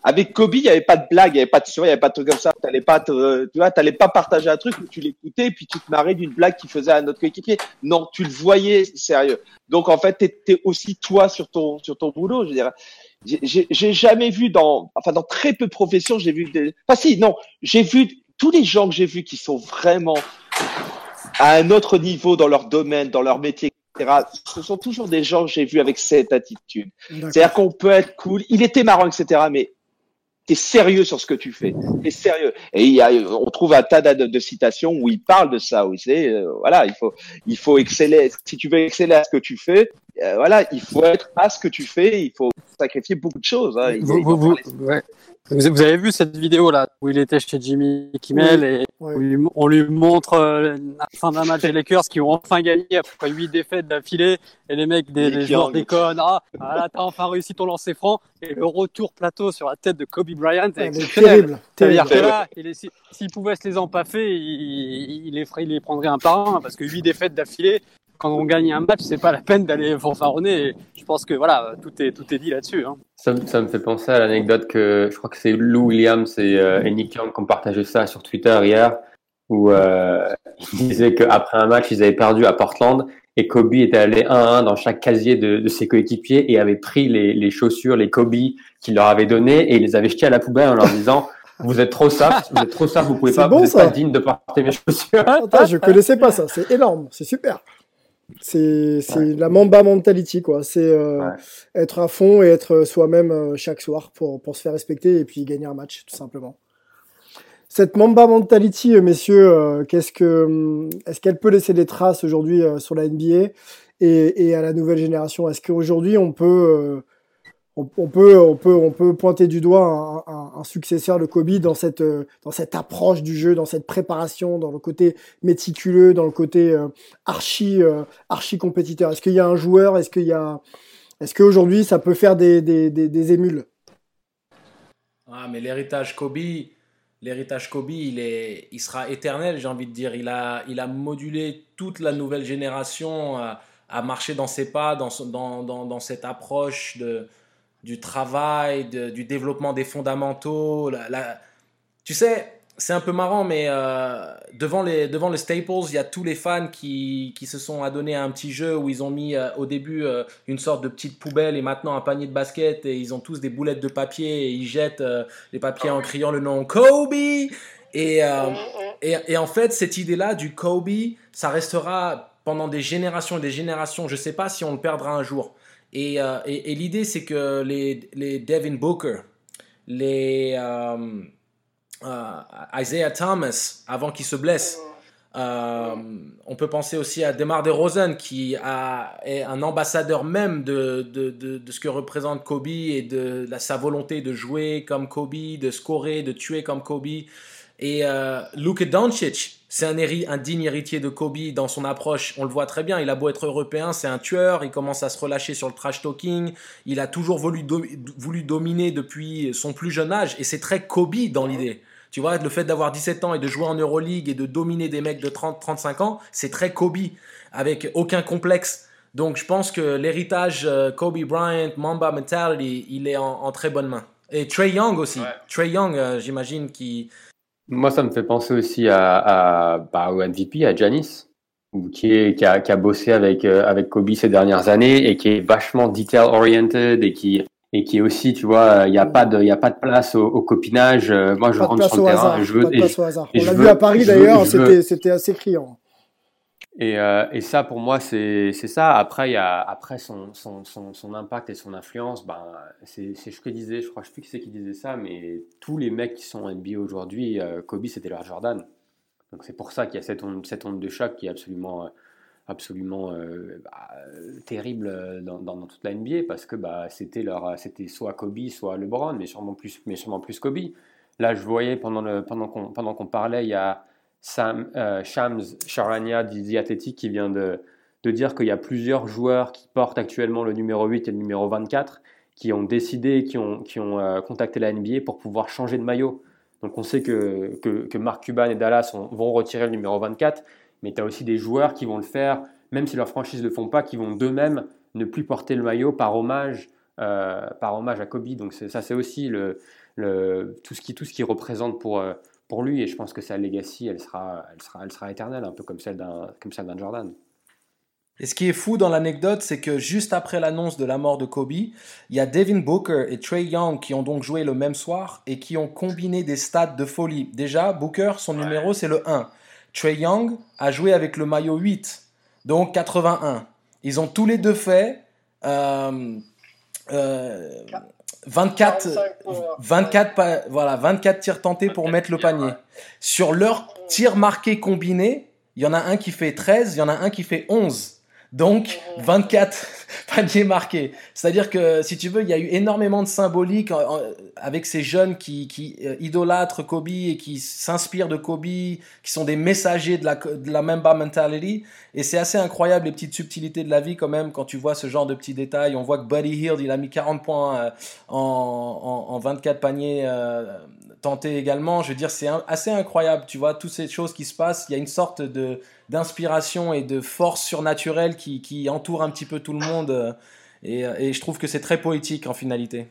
Avec Kobe, il n'y avait pas de blague, il n'y avait pas de sourire, il n'y avait pas de truc comme ça. T'allais pas, te, tu vois, t'allais pas partager un truc où tu l'écoutais et puis tu te marrais d'une blague qu'il faisait à notre coéquipier. Non, tu le voyais sérieux. Donc en fait, t'étais aussi toi sur ton sur ton boulot. Je veux dire, j'ai jamais vu dans, enfin dans très peu de professions, j'ai vu des, enfin si, non, j'ai vu tous les gens que j'ai vus qui sont vraiment à un autre niveau dans leur domaine, dans leur métier, etc. Ce sont toujours des gens que j'ai vus avec cette attitude. C'est-à-dire qu'on peut être cool. Il était marrant, etc. Mais T'es sérieux sur ce que tu fais. T'es sérieux. Et on trouve un tas de, de citations où il parle de ça. Où c'est, euh, voilà, il faut, il faut exceller. Si tu veux exceller à ce que tu fais, euh, voilà, il faut être à ce que tu fais. Il faut sacrifier beaucoup de choses. Hein. Vous, vous, vous, ouais. Vous avez vu cette vidéo là où il était chez Jimmy Kimmel et on lui montre euh, la fin d'un match des Lakers qui ont enfin gagné après huit défaites d'affilée et les mecs des les joueurs déconnent ah, ah là t'as enfin réussi ton lancer franc et le retour plateau sur la tête de Kobe Bryant est exceptionnel. C'est-à-dire que là s'il pouvait se les empaffer il, il, les ferait, il les prendrait un par un parce que huit défaites d'affilée quand on gagne un match, c'est pas la peine d'aller fanfaronner. Et je pense que voilà, tout est tout est dit là-dessus. Hein. Ça, ça, me fait penser à l'anecdote que je crois que c'est Lou Williams et, euh, et Nick Young qui ont partagé ça sur Twitter hier, où euh, ils disaient qu'après un match, ils avaient perdu à Portland et Kobe était allé 1-1 dans chaque casier de, de, ses coéquipiers et avait pris les, les chaussures, les Kobe qu'il leur avait données et les avait jetées à la poubelle en leur disant vous êtes trop soft, vous êtes trop soft, vous pouvez pas, bon, vous êtes pas digne de porter mes chaussures. Attends, je connaissais pas ça, c'est énorme, c'est super. C'est la Mamba mentality quoi. C'est euh, être à fond et être soi-même euh, chaque soir pour pour se faire respecter et puis gagner un match tout simplement. Cette Mamba mentality, euh, messieurs, qu'est-ce que hum, est-ce qu'elle peut laisser des traces aujourd'hui sur la NBA et, et à la nouvelle génération? Est-ce qu'aujourd'hui on peut on, peut, on, peut, on peut pointer du doigt un, successeur de Kobe dans cette, dans cette approche du jeu, dans cette préparation, dans le côté méticuleux, dans le côté euh, archi, euh, archi compétiteur. Est-ce qu'il y a un joueur? Est-ce qu'il y a, est-ce qu'aujourd'hui ça peut faire des, des, des, des émules? Ah, mais l'héritage Kobe, l'héritage Kobe, il est, il sera éternel, j'ai envie de dire. Il a, il a modulé toute la nouvelle génération à, à marcher dans ses pas, dans, dans, dans, dans cette approche de du travail, du développement des fondamentaux. Tu sais, c'est un peu marrant, mais euh, devant, les, devant le Staples, il y a tous les fans qui, qui se sont adonnés à un petit jeu où ils ont mis euh, au début euh, une sorte de petite poubelle et maintenant un panier de basket et ils ont tous des boulettes de papier et ils jettent les papiers en criant le nom Kobe. Et, et, et, en fait, cette idée-là du Kobe, ça restera pendant des générations et des générations. Je ne sais pas si on le perdra un jour. Euh, et, l'idée, c'est que les, Devin Booker, les euh, euh, Isaiah Thomas, avant qu'il se blesse, on peut penser aussi à Demar DeRozan, qui a, est un ambassadeur même de, de, de, ce que représente Kobe et de, sa volonté de jouer comme Kobe, de scorer, de tuer comme Kobe. Et Luka Doncic, c'est un, un, digne héritier de Kobe dans son approche. On le voit très bien. Il a beau être européen, c'est un tueur. Il commence à se relâcher sur le trash talking. Il a toujours voulu, voulu dominer depuis son plus jeune âge. Et c'est très Kobe dans l'idée. Tu vois, le fait d'avoir 17 ans et de jouer en Euroleague et de dominer des mecs de 30-35 ans, c'est très Kobe, avec aucun complexe. Donc je pense que l'héritage euh, Kobe Bryant, Mamba Mentality, il est en, très bonne main. Et Trey Young aussi. Trey Young, euh, j'imagine, qui moi, ça me fait penser aussi à, à bah, au MVP, à Janis, qui, est, qui, a, qui a bossé avec, euh, avec Kobe ces dernières années et qui est vachement detail-oriented et qui, et qui est aussi, tu vois, il n'y a, pas de, y a pas de place au, au copinage. Euh, moi, je rentre sur le terrain. Je veux, pas de place au hasard. On l'a vu à Paris d'ailleurs, c'était assez criant. Et, euh, et, ça, pour moi, c'est ça. Après, après son, impact et son influence. Ben, c'est ce que disait, je crois, je sais plus qui c'est qui disait ça, mais tous les mecs qui sont NBA aujourd'hui, euh, Kobe, c'était leur Jordan. Donc c'est pour ça qu'il y a cette onde, de choc qui est absolument, absolument euh, bah, terrible dans, toute la NBA parce que bah, c'était soit Kobe, soit LeBron, mais sûrement plus, mais sûrement plus Kobe. Là, je voyais pendant pendant qu'on, pendant qu'on parlait, il y a Sam, euh, Shams Charania The Athletic qui vient de, de dire qu'il y a plusieurs joueurs qui portent actuellement le numéro 8 et le numéro 24 qui ont décidé, qui ont, qui ont euh, contacté la NBA pour pouvoir changer de maillot. Donc on sait que, que, Mark Cuban et Dallas vont retirer le numéro 24, mais tu as aussi des joueurs qui vont le faire, même si leurs franchises ne le font pas, qui vont d'eux-mêmes ne plus porter le maillot par hommage, euh, par hommage à Kobe. Donc ça c'est aussi le, le, tout, ce qui, tout ce qui représente pour, pour lui. Et je pense que sa legacy, elle sera, elle sera, elle sera éternelle, un peu comme celle d'un, comme celle d'un Jordan. Et ce qui est fou dans l'anecdote, c'est que juste après l'annonce de la mort de Kobe, il y a Devin Booker et Trey Young qui ont donc joué le même soir et qui ont combiné des stats de folie. Déjà, Booker, son numéro, c'est le 1. Trey Young a joué avec le maillot 8, donc 81. Ils ont tous les deux fait euh, 24, 24, voilà, 24 tirs tentés pour mettre le panier. Sur leur tir marqué combiné, il y en a un qui fait 13, il y en a un qui fait 11. Donc, 24 paniers marqués. C'est-à-dire que, si tu veux, il y a eu énormément de symbolique avec ces jeunes qui, qui euh, idolâtrent Kobe et qui s'inspirent de Kobe, qui sont des messagers de la, de la Mamba mentality. Et c'est assez incroyable les petites subtilités de la vie quand même quand tu vois ce genre de petits détails. On voit que Buddy Hield, il a mis 40 points euh, en, en, en 24 paniers euh, tentés également. Je veux dire, c'est assez incroyable. Tu vois, toutes ces choses qui se passent. Il y a une sorte de d'inspiration et de force surnaturelle qui, qui, entoure un petit peu tout le monde. Euh, et, euh, et je trouve que c'est très poétique en finalité.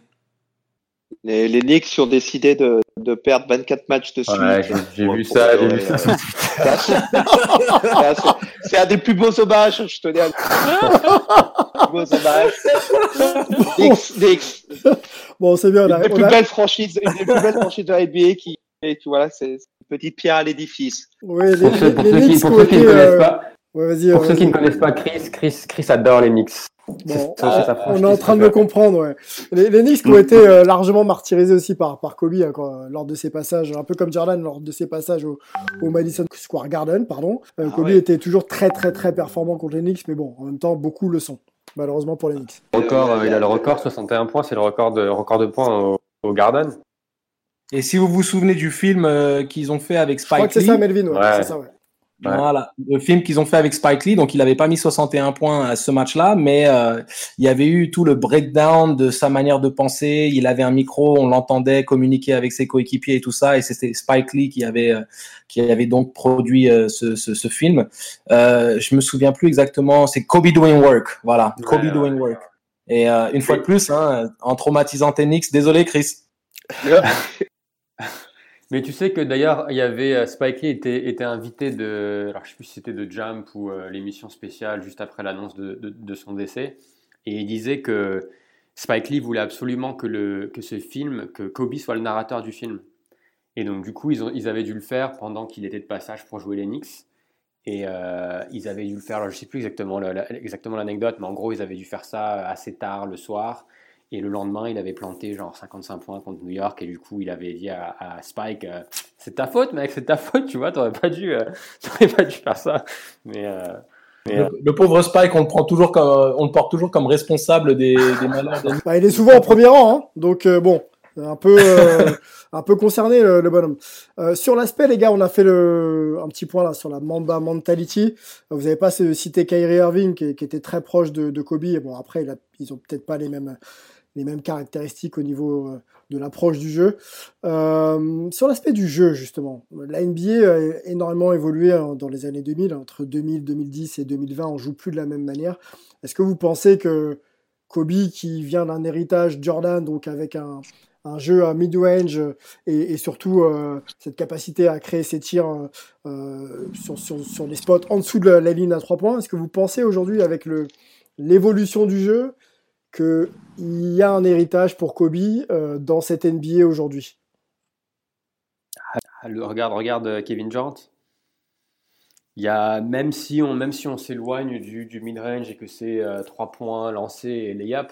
Les, les Knicks ont décidé de, de perdre 24 matchs de suite. Ouais, j'ai vu ça, j'ai vu ça. c'est un des plus beaux hommages, je tenais à le plus beaux hommages. Knicks, Knicks. Bon, c'est bien. Une des plus a- belles franchises, une des plus belles franchises de la NBA qui, et tu vois, c'est petite pierre à l'édifice. ouais, Pour ceux, pour les ceux qui, Knicks pour ont ceux qui été, ne connaissent euh, pas, ouais, vas-y, pour euh, ceux qui ne connaissent pas Chris, Chris, Chris adore les Knicks. Bon, on, est en train de le comprendre, ouais. Les, les Knicks qui ont été euh, largement martyrisés aussi par, par Kobe hein, quand- lors de ses passages, un peu comme Jordan lors de ses passages au, au Madison Square Garden, pardon. Euh, Ah Kobe ouais. était toujours très très très performant contre les Knicks, mais bon, en même temps, beaucoup le sont, malheureusement pour les Knicks. Record, euh, il a le record, 61 points, c'est le record de, record de points au, au Garden. Et si vous vous souvenez du film euh, qu'ils ont fait avec Je crois Spike que c'est Lee, ça, Melvin, ouais. Ouais. c'est ça, ouais. Ouais. Voilà, le film qu'ils ont fait avec Spike Lee, donc il n'avait pas mis 61 points à ce match-là, mais euh, il y avait eu tout le breakdown de sa manière de penser. Il avait un micro, on l'entendait communiquer avec ses coéquipiers et tout ça, et c'était Spike Lee qui avait euh, qui avait donc produit euh, ce, ce, ce film. Euh, je me souviens plus exactement, c'est Kobe Doing Work, voilà, Ouais, Kobe ouais. Doing Work. Et euh, une fois de plus, hein, en traumatisant Tenix, désolé Chris. Mais tu sais que d'ailleurs, il y avait euh, Spike Lee était, invité de, alors je sais plus si c'était de Jump ou euh, l'émission spéciale juste après l'annonce de, son décès, et il disait que Spike Lee voulait absolument que ce film, que Kobe soit le narrateur du film. Et donc du coup, ils, avaient dû le faire pendant qu'il était de passage pour jouer les. Et euh, ils avaient dû le faire, je sais plus exactement l'anecdote, mais en gros, ils avaient dû faire ça assez tard le soir. Et le lendemain, il avait planté genre 55 points contre New York. Et du coup, il avait dit à, à Spike euh, C'est ta faute, mec, c'est ta faute, tu vois, t'aurais pas dû, euh, t'aurais pas dû faire ça. Mais, euh, mais, euh, Le, le pauvre Spike, on le prend toujours comme, on le porte toujours comme responsable des, des malheurs Bah, il est souvent en premier rang, hein, donc euh, bon, un peu, euh, un peu concerné le, le bonhomme. Euh, sur l'aspect, les gars, on a fait le, un petit point là sur la Mamba mentality. Vous avez pas cité Kyrie Irving qui, qui était très proche de, de Kobe. Et bon, après, il a- ils ont peut-être pas les mêmes, les mêmes caractéristiques au niveau euh, de l'approche du jeu. Euh, sur l'aspect du jeu, justement, la NBA a énormément évolué hein, dans les années 2000. Entre 2000, 2010 et 2020, on joue plus de la même manière. Est-ce que vous pensez que Kobe, qui vient d'un héritage Jordan, donc avec un, un jeu à mid-range et, surtout euh, cette capacité à créer ses tirs euh, euh, sur, sur, sur les spots en dessous de la, ligne à trois points, est-ce que vous pensez aujourd'hui, avec le, l'évolution du jeu, qu'il y a un héritage pour Kobe euh, dans cette NBA aujourd'hui ah, regarde, regarde euh, Kevin Durant. Il y a, même si on, même si on s'éloigne du, du mid-range et que c'est euh, trois points lancés et layup,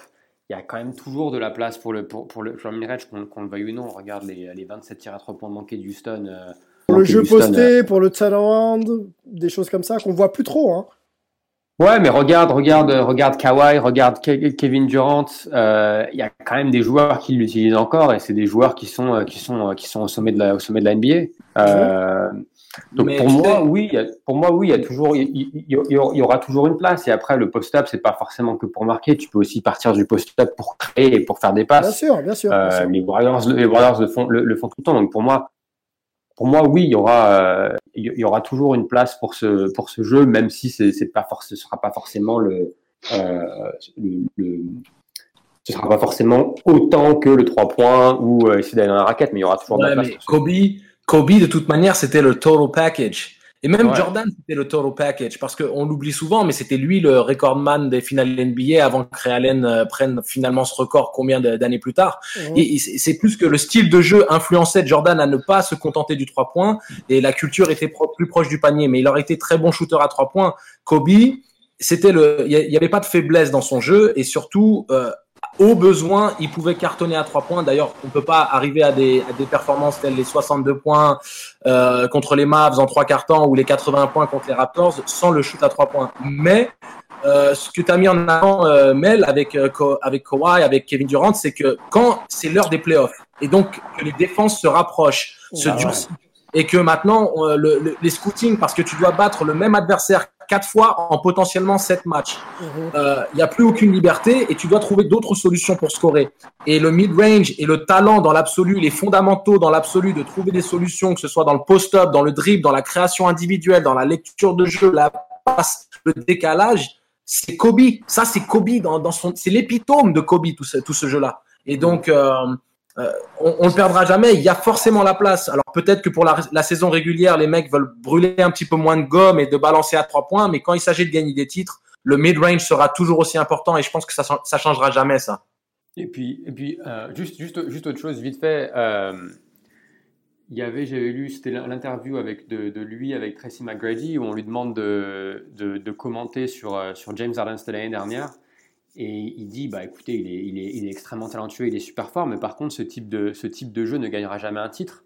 il y a quand même toujours de la place pour le, pour, pour le, pour le mid-range, qu'on qu'on le veuille ou non. Regarde les, les 27 tirs à trois points manqués d'Houston. euh, Pour le jeu euh. posté, pour le turnaround, des choses comme ça qu'on voit plus trop. Hein. Ouais, mais regarde, regarde, regarde Kawhi, regarde Ke- Kevin Durant. euh, Il y a quand même des joueurs qui l'utilisent encore et c'est des joueurs qui sont euh, qui sont euh, qui sont au sommet de la au sommet de la NBA. Euh, donc Mais pour moi, oui, pour moi, oui, il y a toujours, il y, y- y aura- toujours une place. Et après, le post-up, c'est pas forcément que pour marquer. Tu peux aussi partir du post-up pour créer et pour faire des Bien passes. sûr, bien sûr. bien Euh, sûr. les Warriors, les Warriors le font, le, le font tout le temps. Donc pour moi, pour moi, oui, il y aura, euh, il y aura toujours une place pour ce, pour ce jeu, même si c'est, c'est pas forc- ce sera pas forcément le, euh, le, le- ce sera pas forcément autant que le 3 points ou euh, essayer d'aller dans la raquette, mais il y aura toujours de la place. Kobe, Kobe, de toute manière, c'était le total package. Et même Ouais. Jordan, c'était le total package, parce qu'on l'oublie souvent, mais c'était lui le recordman des finales NBA avant que Ray Allen euh, prenne finalement ce record combien d'années plus tard. Et, et c'est plus que le style de jeu influençait Jordan à ne pas se contenter du 3 points, et la culture était pro- plus proche du panier, mais il aurait été très bon shooter à 3 points. Kobe, c'était le, il y avait pas de faiblesse dans son jeu, et surtout, euh, au besoin, il pouvait cartonner à trois points. D'ailleurs, on peut pas arriver à des, à des performances telles les 62 points euh, contre les Mavs en trois quarts temps ou les 80 points contre les Raptors sans le shoot à trois points. Mais euh, ce que tu as mis en avant, euh, Mel, avec, euh, avec Kawhi, avec Kevin Durant, c'est que quand c'est l'heure des playoffs et donc que les défenses se rapprochent, se durcissent, et que maintenant le, les scootings, parce que tu dois battre le même adversaire quatre fois en potentiellement sept matchs. Il mhm. n'y a plus aucune liberté et tu dois trouver d'autres solutions pour scorer. Et le mid-range et le talent dans l'absolu, les fondamentaux dans l'absolu de trouver des solutions, que ce soit dans le post-up, dans le dribble, dans la création individuelle, dans la lecture de jeu, la passe, le décalage, c'est Kobe. Ça, c'est Kobe dans, dans son, c'est l'épitome de Kobe tout ce, tout ce jeu-là. Et donc, euh, euh, on, ne perdra jamais. Il y a forcément la place. Alors peut-être que pour la, saison régulière, les mecs veulent brûler un petit peu moins de gomme et de balancer à trois points. Mais quand il s'agit de gagner des titres, le mid-range sera toujours aussi important. Et je pense que ça, ça changera jamais ça. Et puis, euh, juste, autre chose, vite fait. Euh, il y avait, j'avais lu, c'était l'interview avec de, lui avec Tracy McGrady où on lui demande de, commenter sur, sur James Harden l'année dernière. Et il dit, bah écoutez, il est, extrêmement talentueux, il est super fort, mais par contre, ce type de, jeu ne gagnera jamais un titre.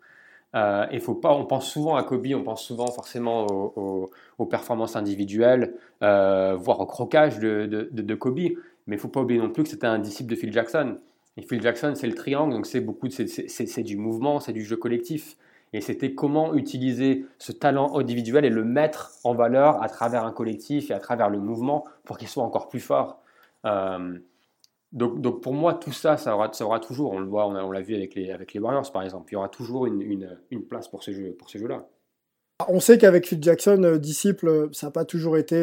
Euh, et faut pas, on pense souvent à Kobe, on pense souvent forcément aux, performances individuelles, euh, voire au crocage de, de, de Kobe. Mais il faut pas oublier non plus que c'était un disciple de Phil Jackson. Et Phil Jackson, c'est le triangle, donc c'est beaucoup, c'est du mouvement, c'est du jeu collectif. Et c'était comment utiliser ce talent individuel et le mettre en valeur à travers un collectif et à travers le mouvement pour qu'il soit encore plus fort. Euh, donc, pour moi, tout ça, ça aura, toujours, on le voit, on l'a vu avec les, avec Warriors par exemple, il y aura toujours une, place pour ces jeux-là. On sait qu'avec Phil Jackson, euh, disciple, euh, ça n'a pas toujours été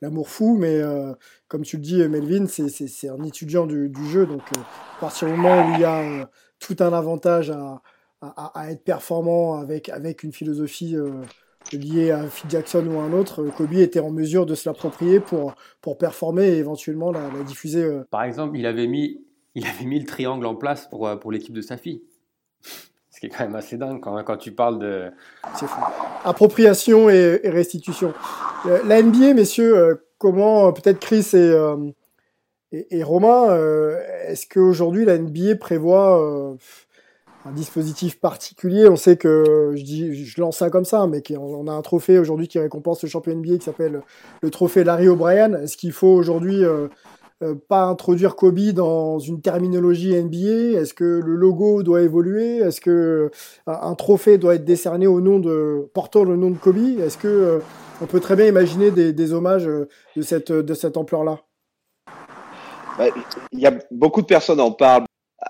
l'amour fou, mais comme tu le dis, Melvin, c'est un étudiant du, jeu. Donc, à partir du moment où il y a tout un avantage à, être performant avec une philosophie liée à Phil Jackson ou à un autre, Kobe était en mesure de se l'approprier pour, pour performer et éventuellement la, la diffuser. Par exemple, il avait, mis, il avait mis le triangle en place pour, pour l'équipe de sa fille. Ce qui est quand même assez dingue quand, quand tu parles de. C'est fou. Appropriation et, restitution. Euh, la NBA, messieurs, euh, comment, euh, peut-être Chris et, et, Romain, est-ce qu'aujourd'hui la NBA prévoit un dispositif particulier. On sait que, je, dis, je lance ça comme ça, mais on a un trophée aujourd'hui qui récompense le champion NBA qui s'appelle le trophée Larry O'Brien. Est-ce qu'il faut aujourd'hui euh, pas introduire Kobe dans une terminologie NBA Est-ce que le logo doit évoluer? Est-ce que euh, un trophée doit être décerné au nom de portant le nom de Kobe? Est-ce que euh, on peut très bien imaginer des, hommages de cette de cette ampleur-là? Bah, Il y a beaucoup de personnes en parlent.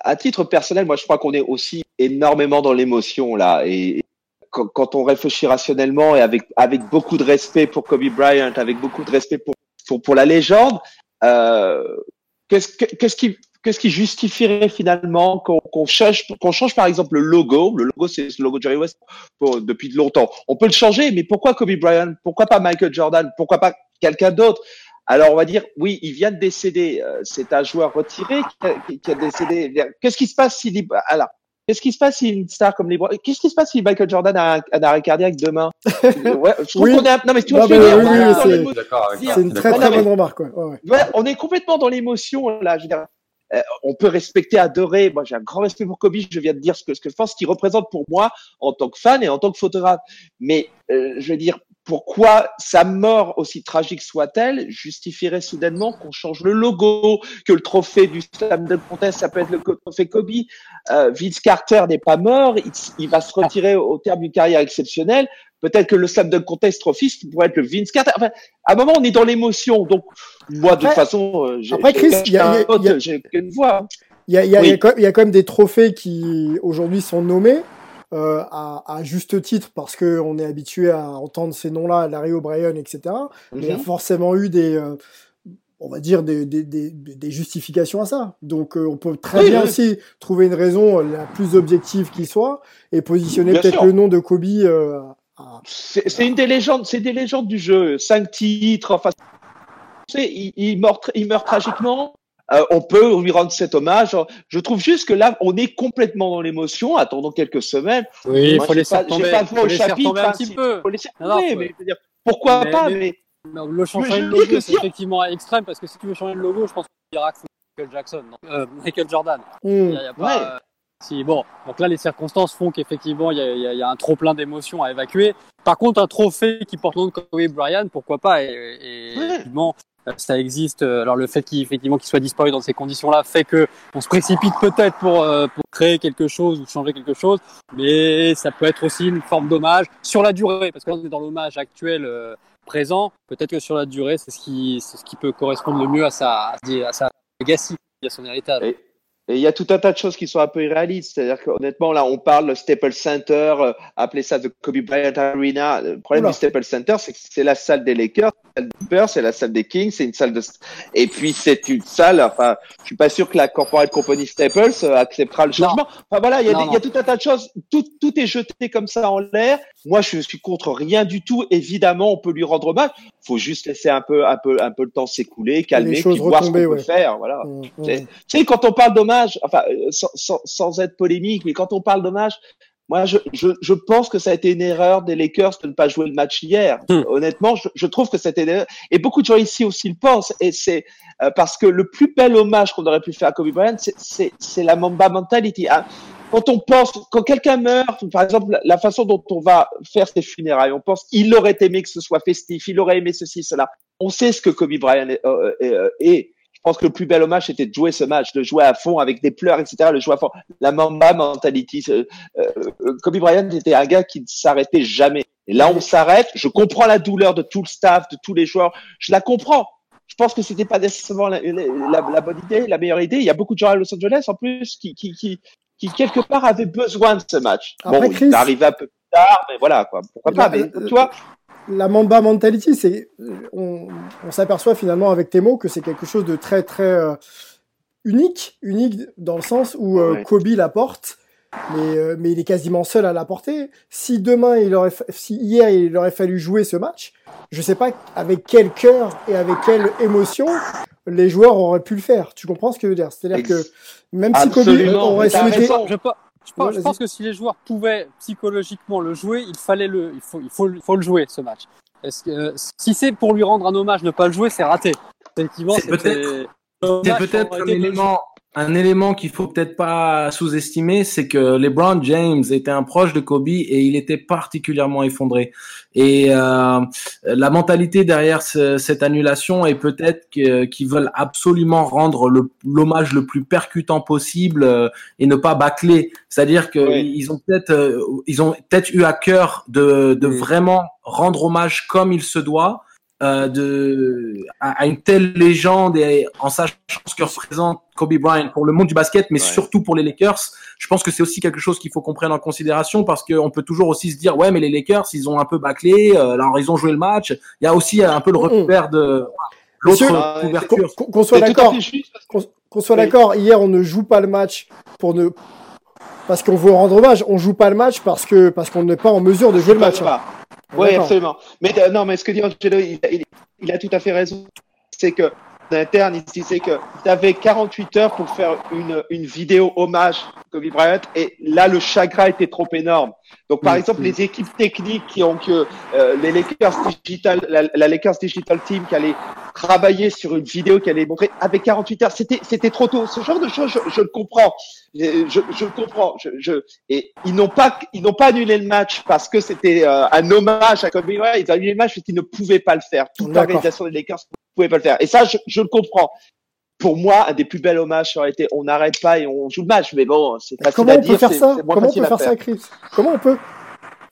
À titre personnel, moi, je crois qu'on est aussi énormément dans l'émotion là et quand, on réfléchit rationnellement et avec avec beaucoup de respect pour Kobe Bryant, avec beaucoup de respect pour pour, la légende, euh, qu'est-ce qu'est-ce qui qu'est-ce qui justifierait finalement qu'on change qu'on change par exemple le logo? Le logo c'est le logo Jerry West depuis longtemps. On peut le changer mais pourquoi Kobe Bryant? Pourquoi pas Michael Jordan? Pourquoi pas quelqu'un d'autre? Alors on va dire oui il vient de décéder euh, c'est un joueur retiré qui a, qui a décédé qu'est-ce qui se passe s'il alors Qu'est-ce qui se passe si une star comme LeBron Qu'est-ce qui se passe si Michael Jordan a un, arrêt cardiaque demain? Ouais, je trouve qu'on est... Non mais tu vois, c'est une très très bonne remarque. Ouais. Ouais, on est complètement dans l'émotion là. Je veux dire, euh, on peut respecter, adorer. Moi, j'ai un grand respect pour Kobe. Je viens de dire ce que ce que je pense qu'il représente pour moi en tant que fan et en tant que photographe. Mais euh, je veux dire, pourquoi sa mort, aussi tragique soit-elle, justifierait soudainement qu'on change le logo, que le trophée du Slam de Contest s'appelle le trophée Kobe. Euh, Vince Carter n'est pas mort, il, va se retirer au terme d'une carrière exceptionnelle. Peut-être que le Slam de Contest Trophy pourrait être le Vince Carter. Enfin, à un moment, on est dans l'émotion. Donc, moi, de toute façon, euh, j'ai une voix. Il y a, y, a, y a quand même des trophées qui aujourd'hui sont nommés. Euh, à, à, juste titre parce qu'on est habitué à entendre ces noms-là, Larry O'Brien, etc. Mais il y a mhm. forcément eu des, euh, on va dire, des, des, des, des, justifications à ça. Donc euh, on peut très bien aussi trouver une raison la plus objective qui soit et positionner peut-être le nom de Kobe. C'est une des légendes, c'est des légendes du jeu. Cinq titres, enfin, il, il, meurt, il meurt tragiquement. Euh, on peut lui rendre cet hommage. Je trouve juste que là, on est complètement dans l'émotion. Attendons quelques semaines. Oui, il faut laisser tomber. Pas faut au chapitre, un petit peu. Faut laisser tomber, mais, dire, pourquoi pas mais, le changement de logo, c'est effectivement extrême parce que si tu veux changer le logo, je pense que Michael Jackson, euh, Michael Jordan. Mm. Il y a, y a pas, euh, si, bon, donc là, les circonstances font qu'effectivement, il y a, y, a, y a, un trop plein d'émotions à évacuer. Par contre, un trophée qui porte le nom de Kobe Bryant, pourquoi pas Et, et Ouais. effectivement, ça existe. Alors le fait qu'il effectivement qu'il soit disparu dans ces conditions-là fait que on se précipite peut-être pour euh, pour créer quelque chose ou changer quelque chose, mais ça peut être aussi une forme d'hommage sur la durée, parce que là on est dans l'hommage actuel. euh, présent, peut-être que sur la durée, c'est ce qui, c'est ce qui peut correspondre le mieux à sa, à sa legacy, à son héritage. Et- Et il y a tout un tas de choses qui sont un peu irréalistes. C'est-à-dire qu'honnêtement, là, on parle le Staples Center, euh, appeler ça de Kobe Bryant Arena. Le problème Oula. du Staples Center, c'est que c'est la salle des Lakers, salle des Spurs, c'est la salle des Kings, c'est une salle de, et puis c'est une salle, enfin, je suis pas sûr que la corporate company Staples euh, acceptera le Non. changement. Enfin voilà, il y, a tout un tas de choses. Tout, tout est jeté comme ça en l'air. Moi, je suis contre rien du tout. Évidemment, on peut lui rendre hommage. Faut juste laisser un peu, un peu, un peu le temps s'écouler, calmer, puis voir ce qu'on peut faire. Voilà. Mm, mm. C'est- tu sais, quand on parle d'hommage, enfin, euh, sans, sans, sans être polémique, mais quand on parle d'hommage, moi, je, je, je pense que ça a été une erreur des Lakers de ne pas jouer le match hier. Hmm. Honnêtement, je, je trouve que c'était une erreur. Et beaucoup de gens ici aussi le pensent. Et c'est euh, parce que le plus bel hommage qu'on aurait pu faire à Kobe Bryant, c'est- la Mamba mentality. hein. Quand on pense, quand quelqu'un meurt, par exemple, la- façon dont on va faire ses funérailles, on pense il aurait aimé que ce soit festif, il aurait aimé ceci, cela. On sait ce que Kobe Bryant est. euh, euh, est. Je pense que le plus bel hommage, c'était de jouer ce match, de jouer à fond avec des pleurs, etc., le jouer à fond. La Mamba mentality. euh, euh, Kobe Bryant était un gars qui ne s'arrêtait jamais. Et là, on s'arrête. Je comprends la douleur de tout le staff, de tous les joueurs. Je la comprends. Je pense que c'était pas nécessairement la, la, la- la bonne idée, la meilleure idée. Il y a beaucoup de gens à Los Angeles, en plus, qui, qui, qui, qui quelque part avaient besoin de ce match. Après, bon, Chris- il est arrivé un peu plus tard, mais voilà, quoi. Pourquoi pas? Mais, tu vois, la Mamba mentality, c'est on, on s'aperçoit finalement avec tes mots que c'est quelque chose de très très euh, unique, unique dans le sens où euh, Ouais. Kobe la porte, mais euh, mais il est quasiment seul à la porter. Si demain il aurait, si hier il aurait fallu jouer ce match, je sais pas avec quel cœur et avec quelle émotion les joueurs auraient pu le faire. Tu comprends ce que je veux dire? C'est-à-dire que même si Kobe aurait souhaité. Je, je pense, Ouais, je pense que si les joueurs pouvaient psychologiquement le jouer, il fallait le, il faut, il faut, il faut le jouer ce match. Est-ce que euh, si c'est pour lui rendre un hommage, ne pas le jouer, c'est raté. Effectivement, C'est peut-être- C'est peut-être aurait un élément, qu'il faut peut-être pas sous-estimer, c'est que LeBron James était un proche de Kobe et il était particulièrement effondré. Et euh, la mentalité derrière ce- cette annulation est peut-être qu'ils veulent absolument rendre l'hommage le plus percutant possible euh, et ne pas bâcler. C'est-à-dire que Oui. ils ont peut-être, euh, ils ont peut-être eu à cœur de, de vraiment rendre hommage comme il se doit euh, de à, à une telle légende et en sachant ce que représente Kobe Bryant pour le monde du basket, mais Ouais. surtout pour les Lakers. Je pense que c'est aussi quelque chose qu'il faut qu'on prenne en considération parce qu'on peut toujours aussi se dire ouais mais les Lakers ils ont un peu bâclé, euh, alors ils ont joué le match. Il y a aussi un peu le repère de l'autre Ah, couverture. qu'on qu'on soit d'accord. qu'on soit d'accord, hier on ne joue pas le match pour ne parce qu'on veut rendre hommage, on joue pas le match parce que parce qu'on n'est pas en mesure de jouer le match. hein. Oui, absolument. Mais euh, non, mais ce que dit Angelo, il, il- il a tout à fait raison. C'est que d'interne, il disait que tu avais 48 heures pour faire une, une vidéo hommage à Kobe Bryant et là, le chagrin était trop énorme. Donc, par Mm, exemple, mm. les équipes techniques qui ont que euh, les Lakers Digital, la, la Lakers Digital Team qui allait travailler sur une vidéo qui allait montrer avec 48 heures, c'était c'était trop tôt. Ce genre de choses, je, je le comprends. Je, je, le comprends. Je, je, et ils n'ont pas ils n'ont pas annulé le match parce que c'était euh, un hommage à Kobe Bryant. Ils ont annulé le match parce qu'ils ne pouvaient pas le faire. Toute l'organisation des Lakers ne pouvait pas le faire. Et ça, je, je le comprends. Pour moi, un des plus bels hommages ça aurait été on n'arrête pas et on joue le match. Mais bon, c'est facile Comment à on dire. peut faire ça Comment on peut faire ça, Chris Comment on peut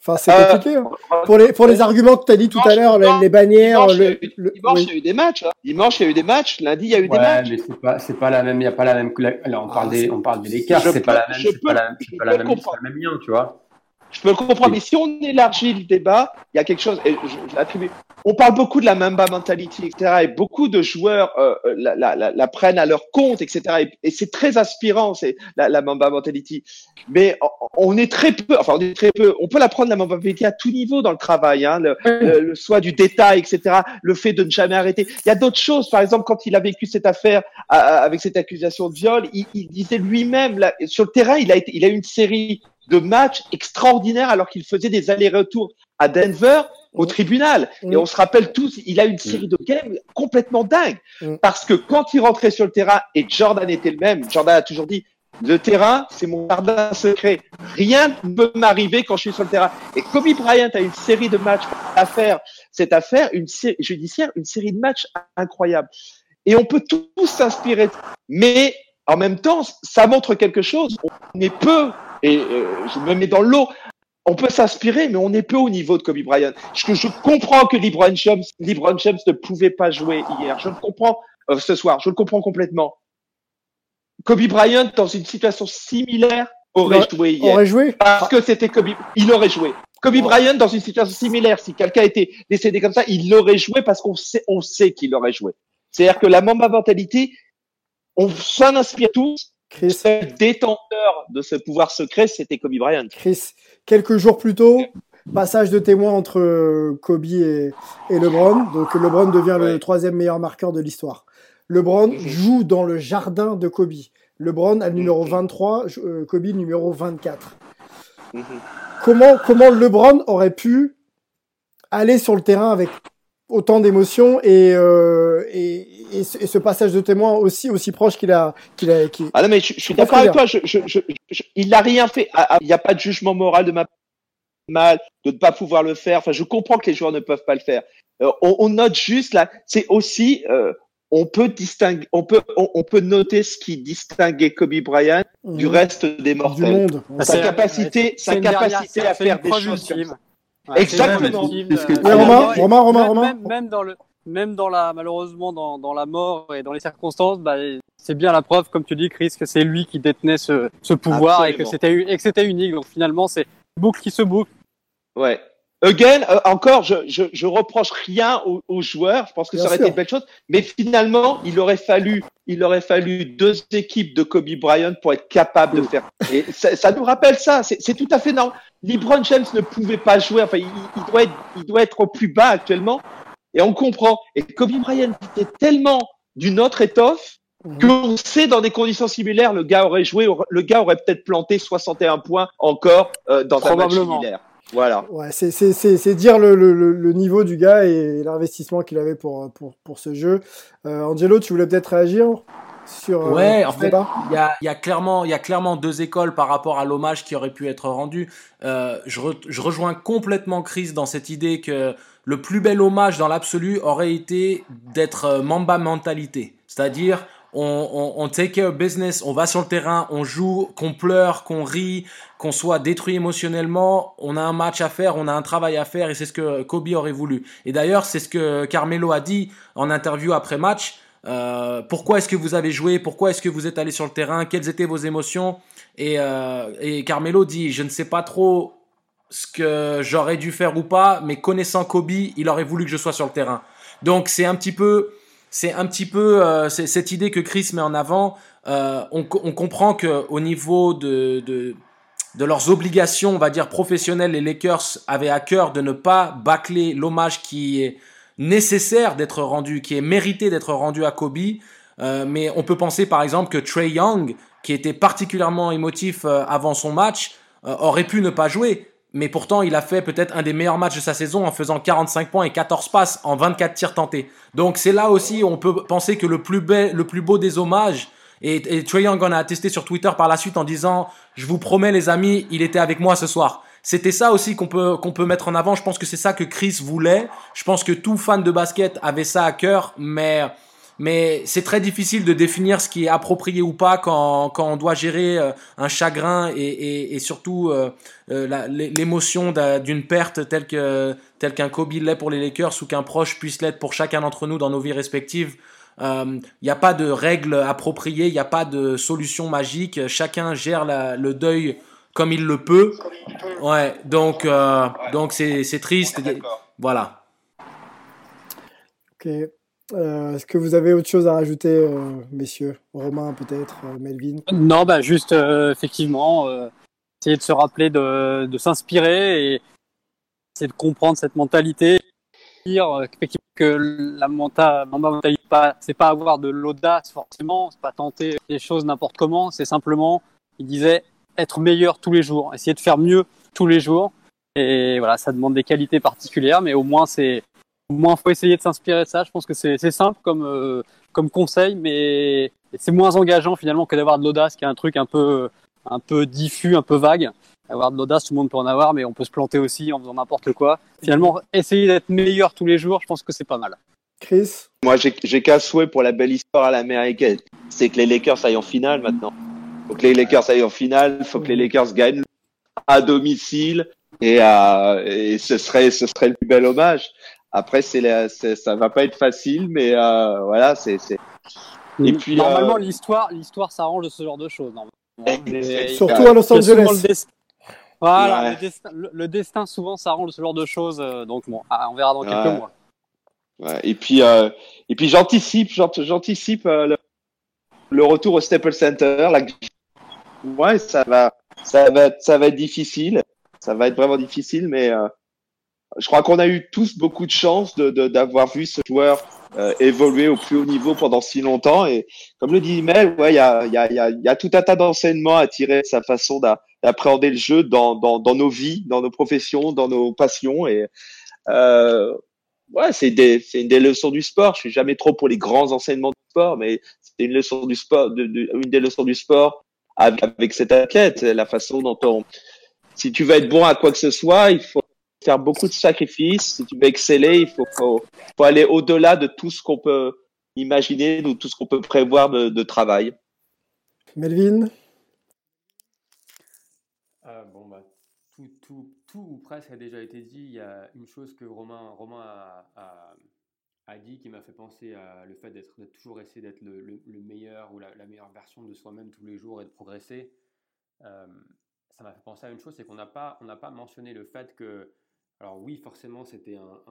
Enfin, c'est Euh, compliqué. hein. Pour les pour les arguments que tu as dit tout à l'heure, les, les bannières, Dimanche, il y a le, le- dimanche, oui. il y a eu des matchs. hein. Dimanche, il y a eu des matchs. Lundi, il y a eu des Ouais, matchs. mais c'est pas, c'est pas la même, il y a pas la même, alors on Ah, parle des, c'est- on parle des Lakers, je c'est pas la même, je c'est peux- pas la, c'est je pas la le même, pas le même lien, tu vois. Je peux le comprendre, mais si on élargit le débat, il y a quelque chose, et je, je l'attribue. On parle beaucoup de la Mamba mentality, etc., et beaucoup de joueurs euh, euh, la, la, la, la prennent à leur compte, etc., et, et c'est très inspirant, c'est la, la Mamba mentality. Mais on, est très peu, enfin, on est très peu, on peut la prendre la Mamba mentality à tout niveau dans le travail, hein, le, le, le soit du détail, etc., le fait de ne jamais arrêter. Il y a d'autres choses, par exemple, quand il a vécu cette affaire à- à- avec cette accusation de viol, il, il disait lui-même, sur le terrain, il a été, il a eu une série de matchs extraordinaires alors qu'il faisait des allers-retours à Denver au tribunal. Et on se rappelle tous, il a une série de games complètement dingue. Parce que quand il rentrait sur le terrain, et Jordan était le même, Jordan a toujours dit, le terrain, c'est mon jardin secret. Rien ne peut m'arriver quand je suis sur le terrain. Et Kobe Bryant a une série de matchs à faire. Cette affaire, une série judiciaire, une série de matchs incroyable. Et on peut tous s'inspirer. Mais en même temps, ça montre quelque chose. On est peu, et euh, je me mets dans l'eau, on peut s'inspirer, mais on est peu au niveau de Kobe Bryant. Je, je comprends que LeBron James, LeBron James ne pouvait pas jouer hier. Je le comprends euh, ce soir. Je le comprends complètement. Kobe Bryant, dans une situation similaire, aurait joué hier. Aurait joué Parce que c'était Kobe. Il aurait joué. Kobe Bryant, dans une situation similaire, si quelqu'un était décédé comme ça, il aurait joué parce qu'on sait, on sait qu'il aurait joué. C'est-à-dire que la Mamba mentalité, on s'en inspire tous. Chris. Le détenteur de ce pouvoir secret, c'était Kobe Bryant. Chris, quelques jours plus tôt, passage de témoin entre Kobe et, et LeBron. Donc LeBron devient le troisième meilleur marqueur de l'histoire. LeBron mmh. joue dans le jardin de Kobe. LeBron a le numéro 23, euh, Kobe numéro 24. Mmh. Comment, comment LeBron aurait pu aller sur le terrain avec autant d'émotions et, euh, et, et, ce, passage de témoin aussi aussi proche qu'il a qu'il a ah non mais je, suis d'accord avec toi je, je, il n'a rien fait ah, ah, il n'y a pas de jugement moral de ma mal de ne pas pouvoir le faire enfin je comprends que les joueurs ne peuvent pas le faire euh, on, on, note juste là c'est aussi euh, on peut distinguer, on peut, on, peut noter ce qui distinguait Kobe Bryant du mmh. reste des mortels. Du monde. Sa capacité, sa capacité à faire des choses comme ça. Exactement. Romain, Romain, Romain, Romain. Même, dans le, même dans la, malheureusement, dans, dans la mort et dans les circonstances, bah, c'est bien la preuve, comme tu dis, Chris, que c'est lui qui détenait ce, ce pouvoir et que c'était, et que c'était unique. Donc finalement, c'est boucle qui se boucle. Ouais. Again, euh, encore, je, je, je, reproche rien aux, joueurs. Je pense que ça aurait été une belle chose. Mais finalement, il aurait fallu, il aurait fallu deux équipes de Kobe Bryant pour être capable de faire. Et ça, ça nous rappelle ça. C'est tout à fait normal. LeBron James ne pouvait pas jouer. Enfin, il, il, doit être, il doit être au plus bas actuellement. Et on comprend. Et Kobe Bryant était tellement d'une autre étoffe mhm. qu'on sait dans des conditions similaires, le gars aurait joué, le gars aurait peut-être planté 61 points encore euh, dans un match similaire. Voilà. Ouais, c'est dire le, le, le, niveau du gars et l'investissement qu'il avait pour, pour, pour ce jeu. Euh, Angelo, tu voulais peut-être réagir sur, euh, ouais, en fait, il y a, y, a clairement, y a clairement deux écoles par rapport à l'hommage qui aurait pu être rendu. Euh, je, je rejoins complètement Chris dans cette idée que le plus bel hommage dans l'absolu aurait été d'être euh, Mamba mentalité. C'est-à-dire, on, on, take care business, on va sur le terrain, on joue, qu'on pleure, qu'on rit, qu'on soit détruit émotionnellement, on a un match à faire, on a un travail à faire et c'est ce que Kobe aurait voulu. Et d'ailleurs, c'est ce que Carmelo a dit en interview après match. Euh, pourquoi est-ce que vous avez joué Pourquoi est-ce que vous êtes allé sur le terrain Quelles étaient vos émotions? Et, euh, et Carmelo dit, je ne sais pas trop ce que j'aurais dû faire ou pas, mais connaissant Kobe, il aurait voulu que je sois sur le terrain. Donc c'est un petit peu c'est un petit peu euh, cette idée que Chris met en avant. Euh, on, on, comprend que au niveau de, de, de leurs obligations, on va dire professionnelles, les Lakers avaient à cœur de ne pas bâcler l'hommage qui est nécessaire d'être rendu, qui est mérité d'être rendu à Kobe. Euh, mais on peut penser par exemple que Trey Young, qui était particulièrement émotif euh, avant son match, euh, aurait pu ne pas jouer mais pourtant il a fait peut-être un des meilleurs matchs de sa saison en faisant 45 points et 14 passes en 24 tirs tentés. Donc c'est là aussi on peut penser que le plus, le plus beau des hommages, et, et Young en a attesté sur Twitter par la suite en disant je vous promets les amis, il était avec moi ce soir. C'était ça aussi qu'on peut qu'on peut mettre en avant. Je pense que c'est ça que Chris voulait. Je pense que tout fan de basket avait ça à cœur, mais mais c'est très difficile de définir ce qui est approprié ou pas quand, quand on doit gérer euh, un chagrin et, et, et surtout euh, euh l'émotion d'une perte telle que telle qu'un Kobe l'est pour les Lakers ou qu'un proche puisse l'être pour chacun d'entre nous dans nos vies respectives. Il euh, n'y a pas de règles appropriées, il n'y a pas de solution magique. Chacun gère la, le deuil comme il le peut. Ouais, donc donc c'est triste. Voilà. Ok. Euh, est-ce que vous avez autre chose à rajouter, euh, messieurs? Romain, peut-être, euh, Melvin? Non, bah juste, effectivement, essayer de se rappeler de, de s'inspirer et essayer de comprendre cette mentalité. Dire que la mentalité, c'est pas avoir de l'audace forcément, c'est pas tenter les choses n'importe comment, c'est simplement, il disait, être meilleur tous les jours, essayer de faire mieux tous les jours. Et voilà, ça demande des qualités particulières, mais au moins c'est au moins faut essayer de s'inspirer de ça. Je pense que c'est simple comme euh, comme conseil, mais c'est moins engageant finalement que d'avoir de l'audace, qui est un truc un peu un peu diffus, un peu vague. Avoir de l'audace, tout le monde peut en avoir, mais on peut se planter aussi en faisant n'importe quoi. Finalement, essayer d'être meilleur tous les jours, je pense que c'est pas mal. Chris? Moi, j'ai qu'un souhait pour la belle histoire à l'américaine. C'est que les Lakers aillent en finale maintenant. Faut que les Lakers aillent en finale. Faut que les Lakers gagnent à domicile. Et, euh, et ce serait, ce serait le plus bel hommage. Après, c'est, ça va pas être facile, mais euh, voilà, c'est. Et puis normalement, euh, l'histoire, l'histoire s'arrange de ce genre de choses. Surtout à Los Angeles. Voilà, le, destin, souvent s'arrange de ce genre de choses. Euh, donc bon, ah, on verra dans quelques mois. Ouais. Et puis, euh, et puis j'anticipe, j'anticipe euh, le, retour au Staples Center. La... Ouais, ça va, ça va, ça va être difficile. Ça va être vraiment difficile, mais euh, je crois qu'on a eu tous beaucoup de chance de d'avoir vu ce joueur euh, évoluer au plus haut niveau pendant si longtemps. Et comme le dit Mel, ouais, il y a, y, a, y, a, y a tout un tas d'enseignements à tirer de sa façon d'appréhender le jeu dans, dans, dans nos vies, dans nos professions, dans nos passions. Et euh, ouais, c'est des, une des leçons du sport. Je suis jamais trop pour les grands enseignements du sport, mais c'est une leçon du sport, de, une des leçons du sport avec, avec cet athlète, la façon dont on, si tu veux être bon à quoi que ce soit, il faut faire beaucoup de sacrifices. Si tu veux exceller, il faut, faut, faut aller au-delà de tout ce qu'on peut imaginer, de tout ce qu'on peut prévoir de, de travail. Melvin? Euh, Bon, bah, tout, tout, tout, ou presque a déjà été dit. Il y a une chose que Romain, Romain a, a, a dit qui m'a fait penser à le fait d'être toujours essayer d'être le, le, meilleur ou la, la, meilleure version de soi-même tous les jours et de progresser. Euh, ça m'a fait penser à une chose, c'est qu'on n'a pas, on n'a pas mentionné le fait que alors oui, forcément, c'était un,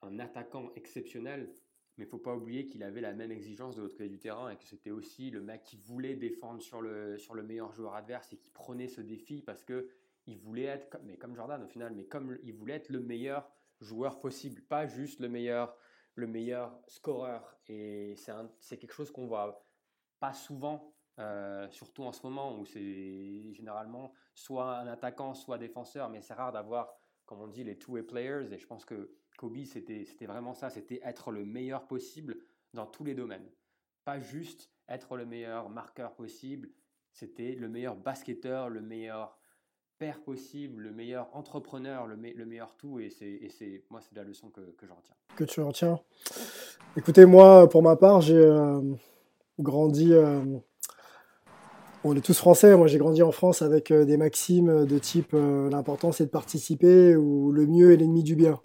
un, attaquant exceptionnel, mais il faut pas oublier qu'il avait la même exigence de l'autre côté du terrain et que c'était aussi le mec qui voulait défendre sur le, meilleur joueur adverse et qui prenait ce défi parce que il voulait être, comme Jordan au final, mais comme il voulait être le meilleur joueur possible, pas juste le meilleur, le meilleur scoreur. Et c'est quelque chose qu'on voit pas souvent, euh, surtout en ce moment où c'est généralement soit un attaquant, soit défenseur, mais c'est rare d'avoir comme on dit, les two-way players. Et je pense que Kobe, c'était vraiment ça, c'était être le meilleur possible dans tous les domaines. Pas juste être le meilleur marqueur possible, c'était le meilleur basketteur, le meilleur père possible, le meilleur entrepreneur, le, le meilleur tout. Et c'est moi, c'est la leçon que, que j'en retiens. Que tu retiens. Écoutez, moi, pour ma part, j'ai euh, grandi euh, on est tous français. Moi, j'ai grandi en France avec euh, des maximes de type euh, l'important c'est de participer ou le mieux est l'ennemi du bien.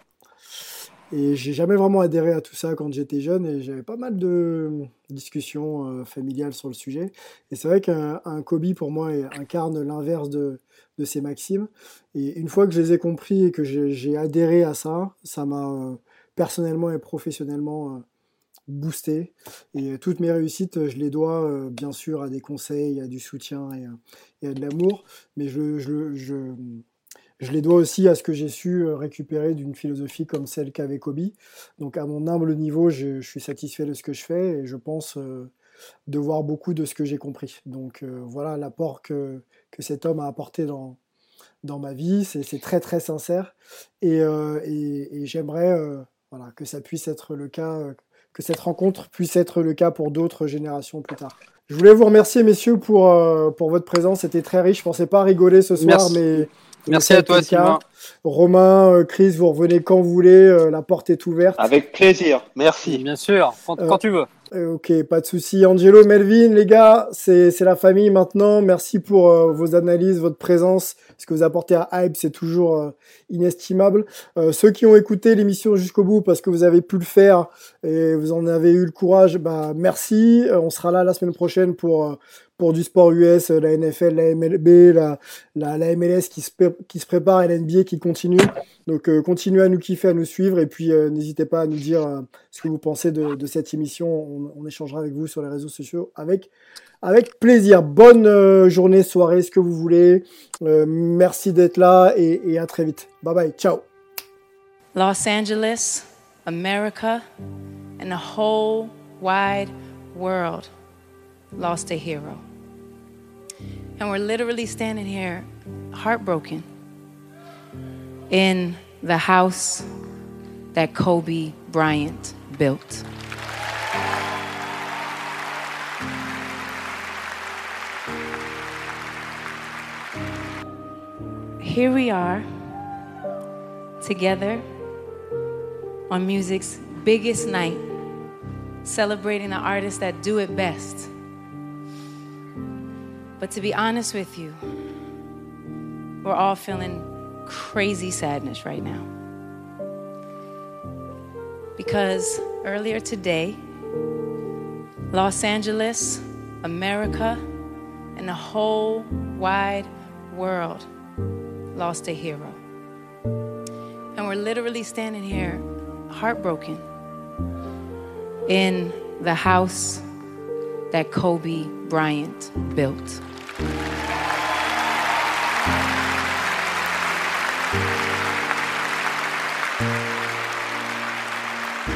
Et j'ai jamais vraiment adhéré à tout ça quand j'étais jeune et j'avais pas mal de discussions euh, familiales sur le sujet. Et c'est vrai qu'un Kobe, pour moi, incarne l'inverse de, de, ces maximes. Et une fois que je les ai compris et que j'ai adhéré à ça, ça m'a personnellement et professionnellement boosté. Et euh, toutes mes réussites, euh, je les dois euh, bien sûr à des conseils, à du soutien et, à de l'amour, mais je, je, je, je, les dois aussi à ce que j'ai su récupérer d'une philosophie comme celle qu'avait Kobe. Donc à mon humble niveau, je, suis satisfait de ce que je fais et je pense de voir beaucoup de ce que j'ai compris. Donc voilà l'apport que, que cet homme a apporté dans, dans ma vie, c'est très très sincère et, et, et j'aimerais voilà, que ça puisse être le cas que cette rencontre puisse être le cas pour d'autres générations plus tard. Je voulais vous remercier, messieurs, pour, euh, pour votre présence. C'était très riche. Je pensais pas rigoler ce soir, mais. Merci à toi, Sylvain. Romain, euh, Chris, vous revenez quand vous voulez. Euh, la porte est ouverte. Avec plaisir. Merci. Bien sûr. Quand, tu veux. Ok, pas de souci. Angelo, Melvin, les gars, c'est la famille maintenant. Merci pour vos analyses, votre présence ce que vous apportez à Hype, c'est toujours euh, inestimable. Euh, ceux qui ont écouté l'émission jusqu'au bout parce que vous avez pu le faire et vous en avez eu le courage, bah merci. Euh, on sera là la semaine prochaine pour pour du sport US, la NFL, la MLB, la, la, MLS qui se, qui se prépare et la NBA qui continue. Donc continuez à nous kiffer, à nous suivre et puis n'hésitez pas à nous dire ce que vous pensez de, cette émission. On, échangera avec vous sur les réseaux sociaux avec avec plaisir. Bonne euh, journée, soirée, ce que vous voulez. Euh, merci d'être là et, et à très vite. Bye bye. Ciao. Los Angeles, America, and the whole wide world lost a hero. And we're literally standing here heartbroken in the house that Kobe Bryant built. Here we are together on music's biggest night, celebrating the artists that do it best. But to be honest with you, we're all feeling crazy sadness right now. Because earlier today, Los Angeles, America, and the whole wide world lost a hero. And we're literally standing here heartbroken in the house that Kobe Bryant built.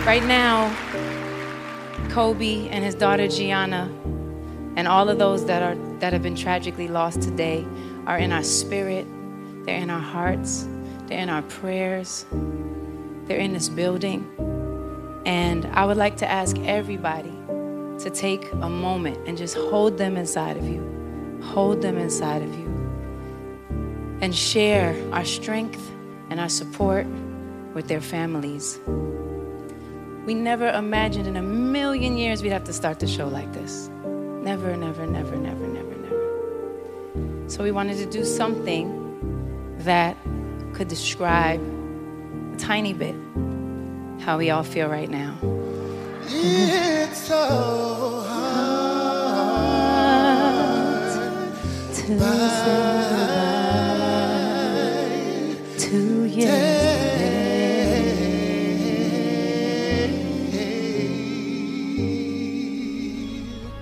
Right now, Kobe and his daughter Gianna, and all of those that are that have been tragically lost today, are in our spirit. They're in our hearts. They're in our prayers. They're in this building. And I would like to ask everybody to take a moment and just hold them inside of you. Hold them inside of you. And share our strength and our support with their families. We never imagined in a million years we'd have to start the show like this. Never, never, never, never, never, never. So we wanted to do something that could describe a tiny bit how we all feel right now. It's so hard to say goodbye to you.